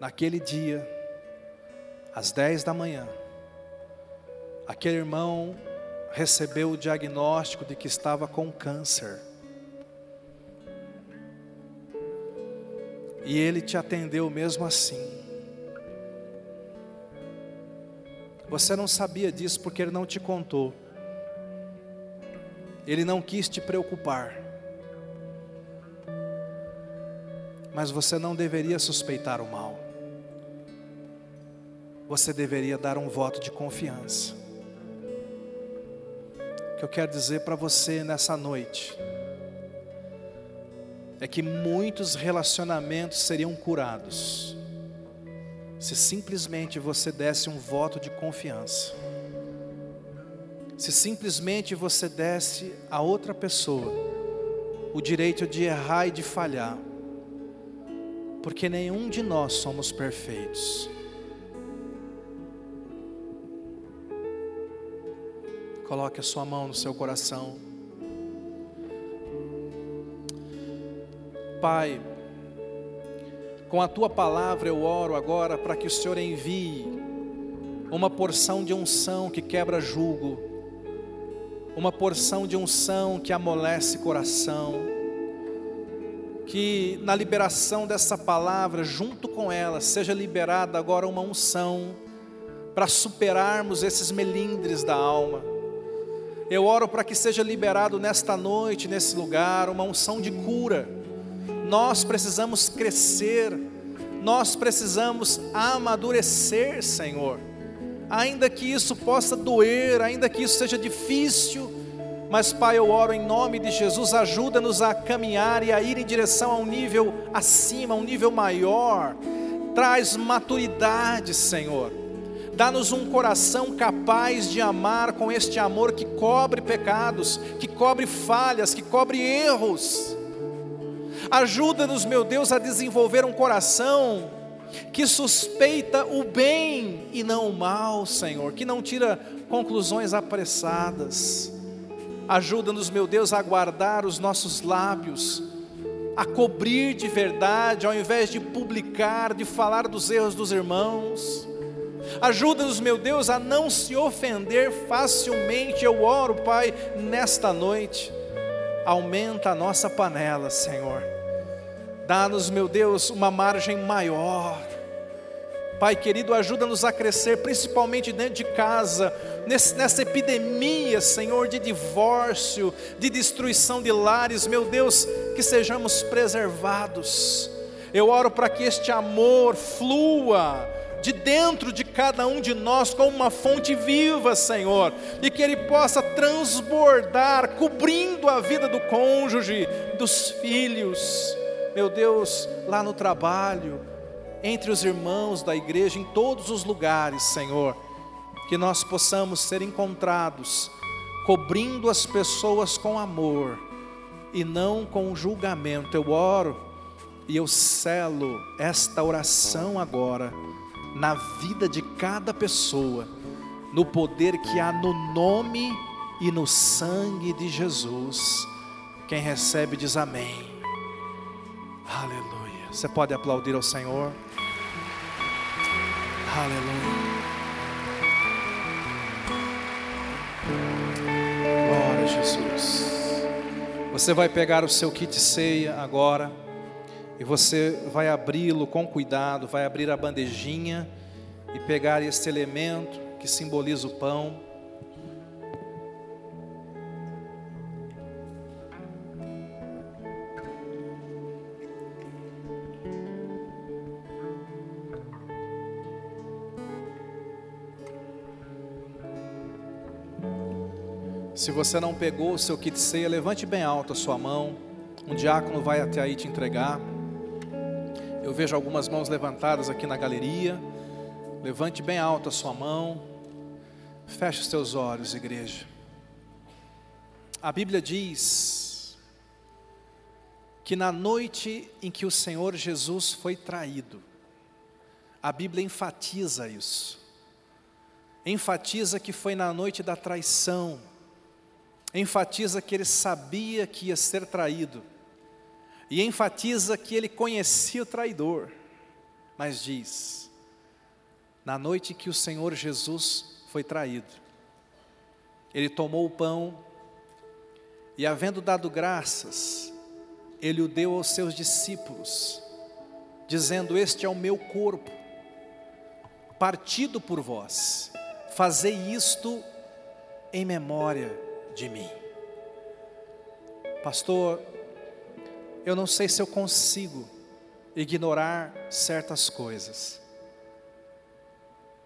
naquele dia, às 10 da manhã, aquele irmão recebeu o diagnóstico de que estava com câncer. E ele te atendeu mesmo assim. Você não sabia disso porque ele não te contou. Ele não quis te preocupar. Mas você não deveria suspeitar o mal você deveria dar um voto de confiança. O que eu quero dizer para você nessa noite é que muitos relacionamentos seriam curados se simplesmente você desse um voto de confiança. Se simplesmente você desse a outra pessoa o direito de errar e de falhar, porque nenhum de nós somos perfeitos. Coloque a sua mão no seu coração. Pai, com a tua palavra eu oro agora para que o Senhor envie uma porção de unção que quebra julgo, uma porção de unção que amolece coração, que na liberação dessa palavra, junto com ela, seja liberada agora uma unção para superarmos esses melindres da alma eu oro para que seja liberado nesta noite, nesse lugar, uma unção de cura. Nós precisamos crescer, nós precisamos amadurecer, Senhor. Ainda que isso possa doer, ainda que isso seja difícil, mas Pai, eu oro em nome de Jesus, ajuda-nos a caminhar e a ir em direção a um nível acima, a um nível maior. Traz maturidade, Senhor Dá-nos um coração capaz de amar com este amor que cobre pecados, que cobre falhas, que cobre erros. Ajuda-nos, meu Deus, a desenvolver um coração que suspeita o bem e não o mal, Senhor, que não tira conclusões apressadas. Ajuda-nos, meu Deus, a guardar os nossos lábios, a cobrir de verdade, ao invés de publicar, de falar dos erros dos irmãos. Ajuda-nos, meu Deus, a não se ofender facilmente. Eu oro, Pai, nesta noite. Aumenta a nossa panela, Senhor. Dá-nos, meu Deus, uma margem maior. Pai querido, ajuda-nos a crescer, principalmente dentro de casa, nessa epidemia, Senhor, de divórcio, de destruição de lares, meu Deus, que sejamos preservados. Eu oro para que este amor flua de dentro de cada um de nós como uma fonte viva, Senhor, e que ele possa transbordar, cobrindo a vida do cônjuge, dos filhos, meu Deus, lá no trabalho, entre os irmãos da igreja, em todos os lugares, Senhor, que nós possamos ser encontrados, cobrindo as pessoas com amor e não com julgamento. Eu oro e eu selo esta oração agora na vida de cada pessoa, no poder que há no nome e no sangue de Jesus. Quem recebe diz amém. Aleluia. Você pode aplaudir ao Senhor. Aleluia. Glória a Jesus. Você vai pegar o seu kit ceia agora. E você vai abri-lo com cuidado, vai abrir a bandejinha e pegar este elemento que simboliza o pão. Se você não pegou o seu kit ceia, levante bem alto a sua mão. Um diácono vai até aí te entregar. Eu vejo algumas mãos levantadas aqui na galeria. Levante bem alto a sua mão. Feche os teus olhos, igreja. A Bíblia diz que na noite em que o Senhor Jesus foi traído, a Bíblia enfatiza isso. Enfatiza que foi na noite da traição. Enfatiza que ele sabia que ia ser traído e enfatiza que ele conhecia o traidor, mas diz: na noite que o Senhor Jesus foi traído, ele tomou o pão e, havendo dado graças, ele o deu aos seus discípulos, dizendo: Este é o meu corpo, partido por vós, fazei isto em memória de mim. Pastor, eu não sei se eu consigo ignorar certas coisas.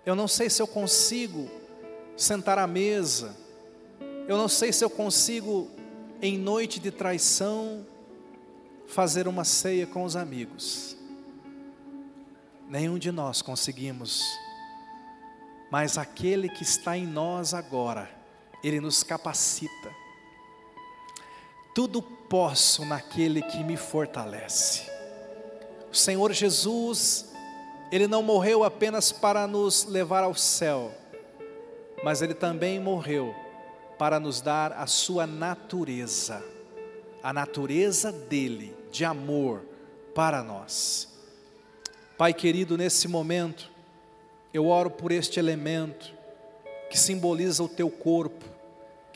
Eu não sei se eu consigo sentar à mesa. Eu não sei se eu consigo, em noite de traição, fazer uma ceia com os amigos. Nenhum de nós conseguimos, mas aquele que está em nós agora, ele nos capacita tudo posso naquele que me fortalece. O Senhor Jesus, Ele não morreu apenas para nos levar ao céu, mas Ele também morreu para nos dar a Sua natureza, a natureza dEle, de amor para nós. Pai querido, nesse momento, eu oro por este elemento que simboliza o Teu corpo,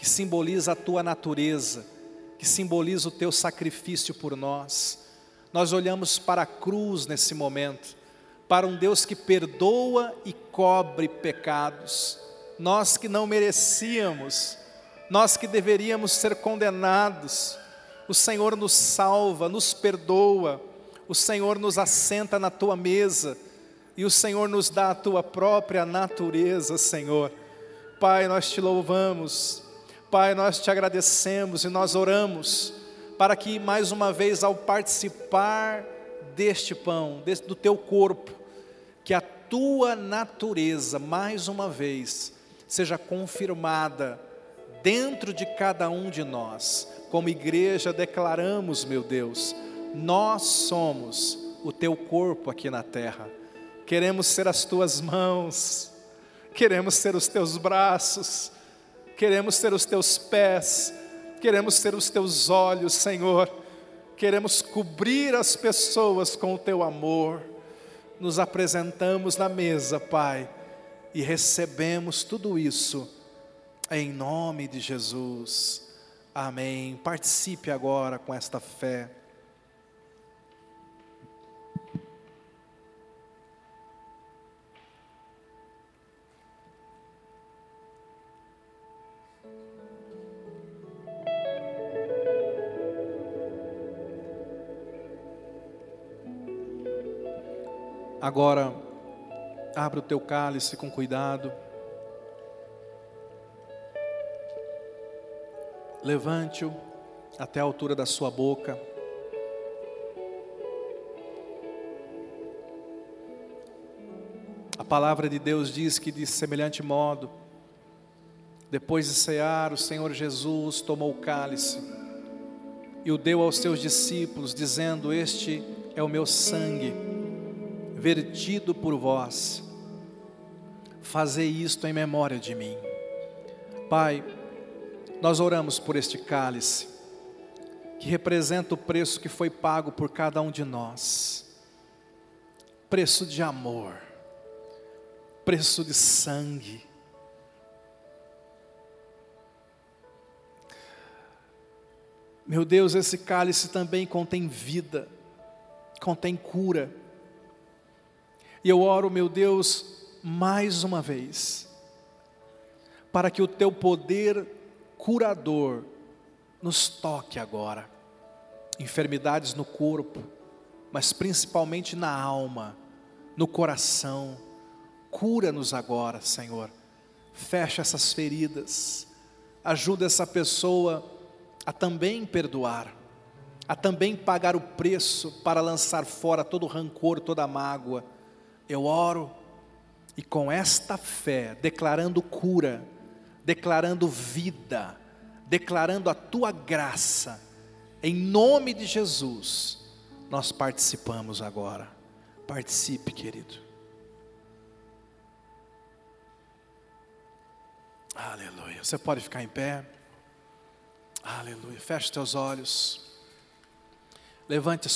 que simboliza a Tua natureza, que simboliza o teu sacrifício por nós. Nós olhamos para a cruz nesse momento, para um Deus que perdoa e cobre pecados, nós que não merecíamos, nós que deveríamos ser condenados, o Senhor nos salva, nos perdoa, o Senhor nos assenta na tua mesa. E o Senhor nos dá a tua própria natureza, Senhor. Pai, nós te louvamos, Pai, nós te agradecemos e nós oramos para que mais uma vez ao participar deste pão, do teu corpo, que a tua natureza mais uma vez seja confirmada dentro de cada um de nós. Como igreja declaramos, meu Deus, nós somos o teu corpo aqui na terra. Queremos ser as tuas mãos, queremos ser os teus braços, queremos ser os teus pés, queremos ser os teus olhos, Senhor, queremos cobrir as pessoas com o teu amor. Nos apresentamos na mesa, Pai, e recebemos tudo isso em nome de Jesus. Amém. Participe agora com esta fé. Agora, Abra o teu cálice com cuidado. Levante-o até a altura da sua boca. A palavra de Deus diz que de semelhante modo, depois de cear, o Senhor Jesus tomou o cálice e o deu aos seus discípulos, dizendo: Este é o meu sangue, vertido por vós. Fazei isto em memória de mim. Pai, nós oramos por este cálice, que representa o preço que foi pago por cada um de nós preço de amor, preço de sangue. Meu Deus, esse cálice também contém vida, contém cura. E eu oro, meu Deus, mais uma vez, para que o teu poder curador nos toque agora. Enfermidades no corpo, mas principalmente na alma, no coração. Cura-nos agora, Senhor. Fecha essas feridas. Ajuda essa pessoa a também perdoar, a também pagar o preço para lançar fora todo o rancor, toda a mágoa. Eu oro e com esta fé, declarando cura, declarando vida, declarando a tua graça, em nome de Jesus, nós participamos agora. Participe, querido. Aleluia. Você pode ficar em pé. Aleluia. Feche teus olhos. Levante